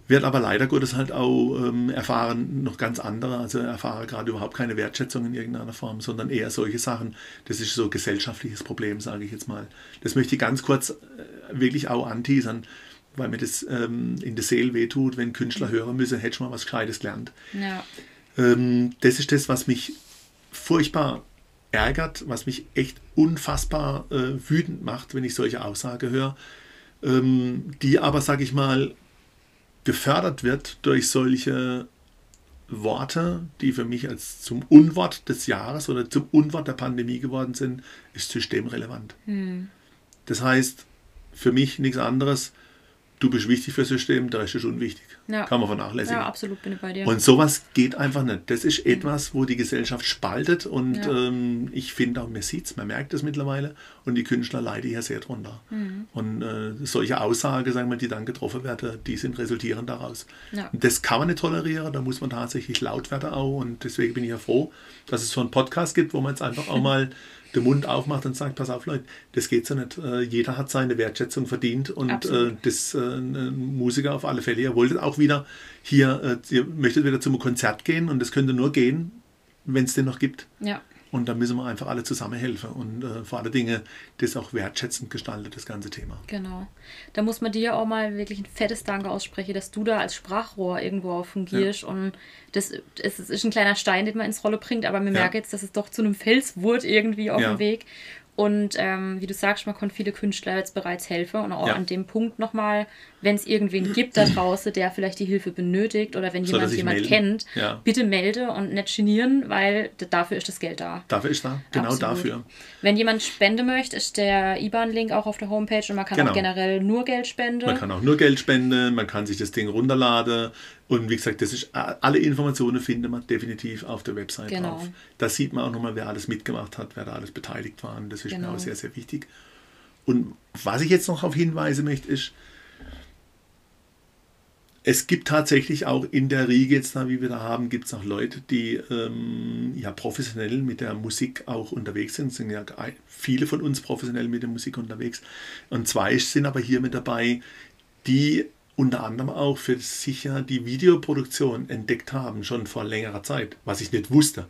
Wird aber leider Gottes halt auch ähm, erfahren noch ganz andere, also erfahre gerade überhaupt keine Wertschätzung in irgendeiner Form, sondern eher solche Sachen. Das ist so ein gesellschaftliches Problem, sage ich jetzt mal. Das möchte ich ganz kurz äh, wirklich auch anteasern, weil mir das ähm, in der Seele wehtut, wenn Künstler hören müssen, hätte ich mal was Gescheites gelernt. Ja. Ähm, das ist das, was mich furchtbar ärgert, was mich echt unfassbar äh, wütend macht, wenn ich solche Aussage höre, ähm, die aber, sage ich mal, gefördert wird durch solche Worte, die für mich als zum Unwort des Jahres oder zum Unwort der Pandemie geworden sind, ist systemrelevant. Das heißt, für mich nichts anderes, du bist wichtig fürs System, der Rest ist unwichtig. Ja. Kann man vernachlässigen. ja, absolut bin ich bei dir. Und sowas geht einfach nicht. Das ist etwas, wo die Gesellschaft spaltet und Ja. ähm, ich finde auch, man sieht es, man merkt es mittlerweile und die Künstler leiden hier sehr drunter. Mhm. Und äh, solche Aussagen, sagen wir, die dann getroffen werden, die sind resultierend daraus. Ja. Das kann man nicht tolerieren, da muss man tatsächlich laut werden auch und deswegen bin ich ja froh, dass es so einen Podcast gibt, wo man jetzt einfach auch mal den Mund aufmacht und sagt, pass auf Leute, das geht so nicht. Äh, jeder hat seine Wertschätzung verdient und äh, das äh, ein Musiker auf alle Fälle. Ihr wolltet auch wieder hier, äh, ihr möchtet wieder zum Konzert gehen und das könnte nur gehen, wenn es den noch gibt. ja. Und da müssen wir einfach alle zusammen helfen und äh, vor allen Dingen das auch wertschätzend gestaltet, das ganze Thema. Genau. Da muss man dir auch mal wirklich ein fettes Danke aussprechen, dass du da als Sprachrohr irgendwo auch fungierst. Und das, es ist ein kleiner Stein, den man ins Rolle bringt, aber wir Ja. merken jetzt, dass es doch zu einem Fels wurde irgendwie auf Ja. dem Weg. Und ähm, wie du sagst, man konnte viele Künstler jetzt bereits helfen. Und auch Ja. an dem Punkt nochmal, wenn es irgendwen gibt da draußen, der vielleicht die Hilfe benötigt oder wenn jemand jemand melden? kennt, Ja. bitte melde und nicht genieren, weil dafür ist das Geld da. Dafür ist da, genau Absolut. dafür. Wenn jemand Spende möchte, ist der IBAN-Link auch auf der Homepage und man kann Genau. auch generell nur Geld spenden. Man kann auch nur Geld spenden, man kann sich das Ding runterladen und wie gesagt, das ist, alle Informationen findet man definitiv auf der Website Genau. drauf. Da sieht man auch nochmal, wer alles mitgemacht hat, wer da alles beteiligt war und das ist Genau. mir auch sehr, sehr wichtig. Und was ich jetzt noch auf hinweisen möchte, ist, es gibt tatsächlich auch in der Riege jetzt da, wie wir da haben, gibt es auch Leute, die ähm, ja professionell mit der Musik auch unterwegs sind. Es sind ja viele von uns professionell mit der Musik unterwegs. Und zwei sind aber hier mit dabei, die unter anderem auch für sich ja die Videoproduktion entdeckt haben, schon vor längerer Zeit, was ich nicht wusste.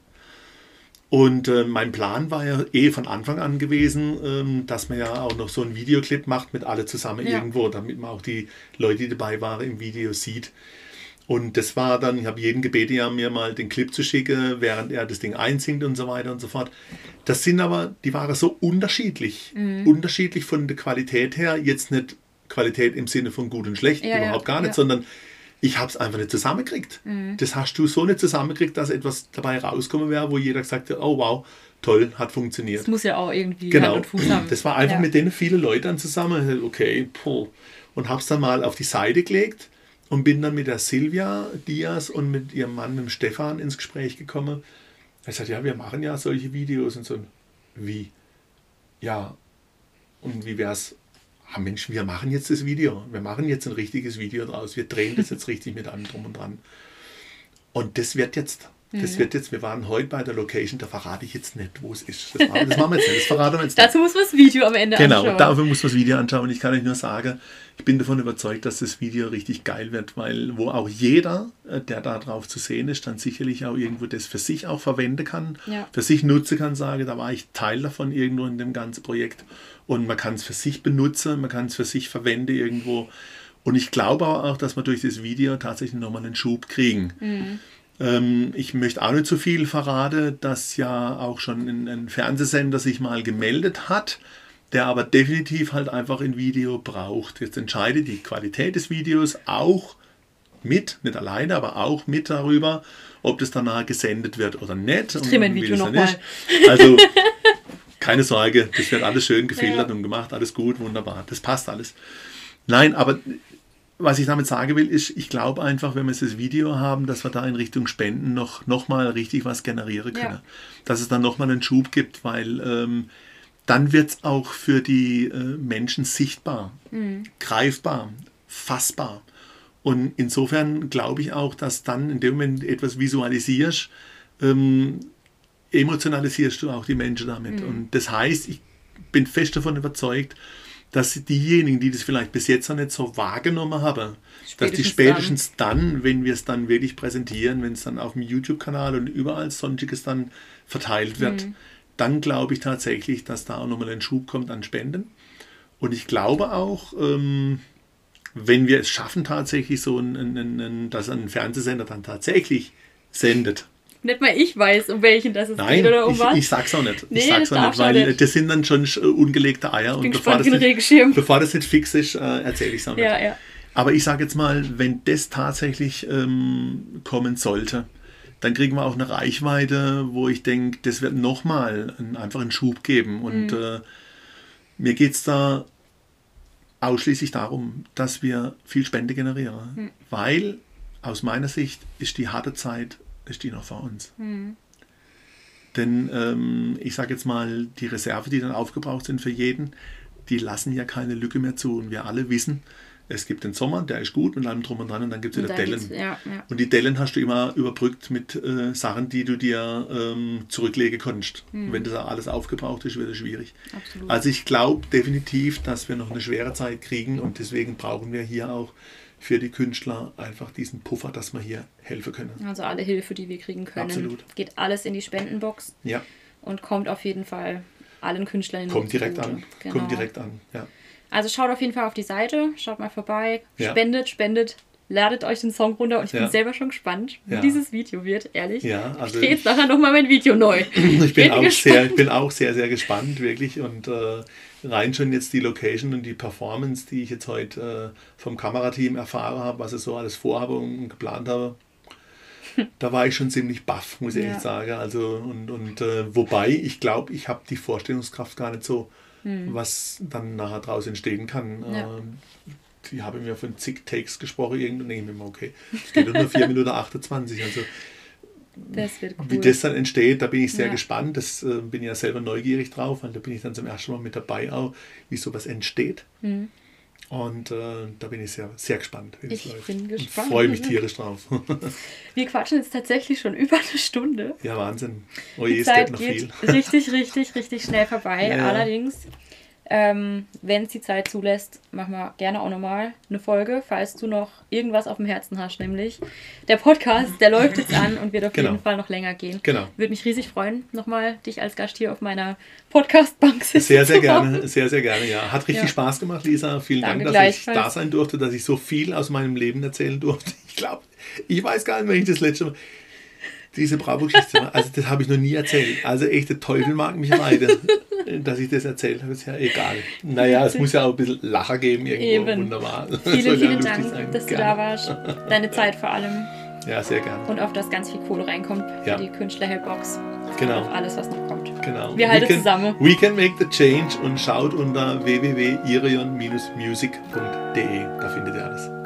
Und äh, mein Plan war ja eh von Anfang an gewesen, ähm, dass man ja auch noch so einen Videoclip macht mit alle zusammen Ja. irgendwo, damit man auch die Leute, die dabei waren, im Video sieht. Und das war dann, ich habe jeden gebeten, ja, mir mal den Clip zu schicken, während er das Ding einsingt und so weiter und so fort. Das sind aber, die waren so unterschiedlich. Mhm. Unterschiedlich von der Qualität her, jetzt nicht Qualität im Sinne von gut und schlecht, Ja, ja, überhaupt gar nicht, ja. Sondern ich habe es einfach nicht zusammengekriegt. Das hast du so nicht zusammengekriegt, dass etwas dabei rauskommen wäre, wo jeder gesagt hat, oh wow, toll, hat funktioniert. Es muss ja auch irgendwie Genau. Hand Fuß haben. Das war einfach ja. mit denen viele Leute dann zusammen. Okay, puh. Und hab's dann mal auf die Seite gelegt. und bin dann mit der Silvia Diaz und mit ihrem Mann, mit dem Stefan, ins Gespräch gekommen. Ich sagte, ja, wir machen ja solche Videos und so. Wie? Ja, und wie wär's? Ah, Mensch, wir machen jetzt das Video. Wir machen jetzt ein richtiges Video draus. Wir drehen das jetzt richtig mit allem drum und dran. Und das wird jetzt. Das wird jetzt, wir waren heute bei der Location, da verrate ich jetzt nicht, wo es ist. Das machen, das machen wir jetzt nicht, das verraten wir jetzt nicht. Dazu muss man das Video am Ende Genau, anschauen. dafür muss man das Video anschauen. Und ich kann euch nur sagen, ich bin davon überzeugt, dass das Video richtig geil wird, weil wo auch jeder, äh, der da drauf zu sehen ist, dann sicherlich auch irgendwo das für sich auch verwenden kann, Ja. für sich nutzen kann, sage, da war ich Teil davon irgendwo in dem ganzen Projekt. Und man kann es für sich benutzen, man kann es für sich verwenden irgendwo. Und ich glaube auch, dass wir durch das Video tatsächlich nochmal einen Schub kriegen. Ähm, ich möchte auch nicht zu viel verraten, dass ja auch schon ein, ein Fernsehsender sich mal gemeldet hat, der aber definitiv halt einfach ein Video braucht. Jetzt entscheidet die Qualität des Videos auch mit, nicht alleine, aber auch mit darüber, ob das danach gesendet wird oder nicht. Wir ein Video das dann noch ist. Also keine Sorge, das wird alles schön gefiltert und gemacht, alles gut, wunderbar, das passt alles. Nein, aber was ich damit sagen will, ist, ich glaube einfach, wenn wir das Video haben, dass wir da in Richtung Spenden noch, noch mal richtig was generieren können. Ja. Dass es dann noch mal einen Schub gibt, weil ähm, dann wird es auch für die äh, Menschen sichtbar, greifbar, fassbar. Und insofern glaube ich auch, dass dann in dem Moment etwas visualisierst, ähm, emotionalisierst du auch die Menschen damit. Und das heißt, ich bin fest davon überzeugt, dass diejenigen, die das vielleicht bis jetzt noch nicht so wahrgenommen haben, dass die Spätestens spätestens dann, wenn wir es dann wirklich präsentieren, wenn es dann auf dem YouTube-Kanal und überall sonstiges dann verteilt wird, dann glaube ich tatsächlich, dass da auch nochmal ein Schub kommt an Spenden. Und ich glaube auch, ähm, wenn wir es schaffen, tatsächlich so ein, ein, ein, ein, dass ein Fernsehsender dann tatsächlich sendet. Nicht mal ich weiß, um welchen das es Nein, geht oder um ich, was. ich sag's auch nicht. Nee, ich sag's auch nicht, weil nicht. das sind dann schon ungelegte Eier. und bevor das, nicht, bevor das nicht fix ist, äh, erzähle ich es auch nicht. Ja, ja. Aber ich sage jetzt mal, wenn das tatsächlich ähm, kommen sollte, dann kriegen wir auch eine Reichweite, wo ich denke, das wird nochmal ein, einfach einen Schub geben. Und Mhm. äh, mir geht es da ausschließlich darum, dass wir viel Spende generieren. Mhm. Weil aus meiner Sicht ist die harte Zeit, ist die noch vor uns. Mhm. Denn ähm, ich sage jetzt mal, die Reserve, die dann aufgebraucht sind für jeden, die lassen ja keine Lücke mehr zu. Und wir alle wissen, es gibt den Sommer, der ist gut mit allem drum und dran und dann gibt es wieder Dellen. ja, ja. Und die Dellen hast du immer überbrückt mit äh, Sachen, die du dir ähm, zurücklegen konntest. Und Wenn das alles aufgebraucht ist, wird es schwierig. Absolut. Also ich glaube definitiv, dass wir noch eine schwere Zeit kriegen und deswegen brauchen wir hier auch für die Künstler einfach diesen Puffer, dass wir hier helfen können. Also alle Hilfe, die wir kriegen können, Absolut. geht alles in die Spendenbox Ja, und kommt auf jeden Fall allen Künstlern in kommt direkt an. Genau. Kommt direkt an. Ja. Also schaut auf jeden Fall auf die Seite, schaut mal vorbei, Ja. spendet, spendet, ladet euch den Song runter und ich Ja. bin selber schon gespannt, wie Ja. dieses Video wird, ehrlich. Ja, also ich drehe jetzt nachher nochmal mein Video neu. Ich bin, auch gespannt. sehr, ich bin auch sehr, sehr gespannt, wirklich. Und äh, rein schon jetzt die Location und die Performance, die ich jetzt heute äh, vom Kamerateam erfahren habe, was ich so alles vorhabe und geplant habe, da war ich schon ziemlich baff, muss ich Ja. echt sagen. Also, und, und äh, wobei, ich glaube, ich habe die Vorstellungskraft gar nicht so, was dann nachher draus entstehen kann. Hm. Ja. Ähm, die haben mir von zig Takes gesprochen, irgendwann denke ich mir immer, okay, es geht nur 4 Minuten 28. Also Das wird cool. wie das dann entsteht, da bin ich sehr Ja. gespannt. Das äh, bin ich ja selber neugierig drauf, weil da bin ich dann zum ersten Mal mit dabei, auch, wie sowas entsteht. Mhm. Und äh, da bin ich sehr, sehr gespannt, wie das Ich läuft. bin gespannt. freue mich tierisch drauf. Wir quatschen jetzt tatsächlich schon über eine Stunde. ja, Wahnsinn. Oh je, Die es geht Zeit noch geht viel. richtig, richtig, richtig schnell vorbei. Ja. Allerdings, ähm, wenn es die Zeit zulässt, machen wir gerne auch nochmal eine Folge, falls du noch irgendwas auf dem Herzen hast. Nämlich der Podcast, der läuft jetzt an und wird auf Genau. jeden Fall noch länger gehen. Genau. Würde mich riesig freuen, nochmal dich als Gast hier auf meiner Podcast-Bank sitzen Sehr, sehr gerne, sehr, sehr gerne, ja. Hat richtig Ja. Spaß gemacht, Lisa. Vielen Danke Dank, dass ich da sein durfte, dass ich so viel aus meinem Leben erzählen durfte. Ich glaube, ich weiß gar nicht, wenn ich das letzte Mal. Diese Bravo-Geschichte, also das habe ich noch nie erzählt. Also echt, der Teufel mag mich reiten, dass ich das erzählt habe, ist ja egal. Naja, es muss ja auch ein bisschen Lacher geben irgendwo. Eben. Wunderbar. Vielen, ja vielen Dank, sein. dass du Gerne. da warst. Deine Zeit vor allem. Ja, sehr gerne. Und auf das ganz viel Kohle reinkommt für Ja. die Künstler-Helpbox. Genau. Auf alles, was noch kommt. Genau. Wir halten can, zusammen. We can make the change und schaut unter www.irion-music.de. Da findet ihr alles.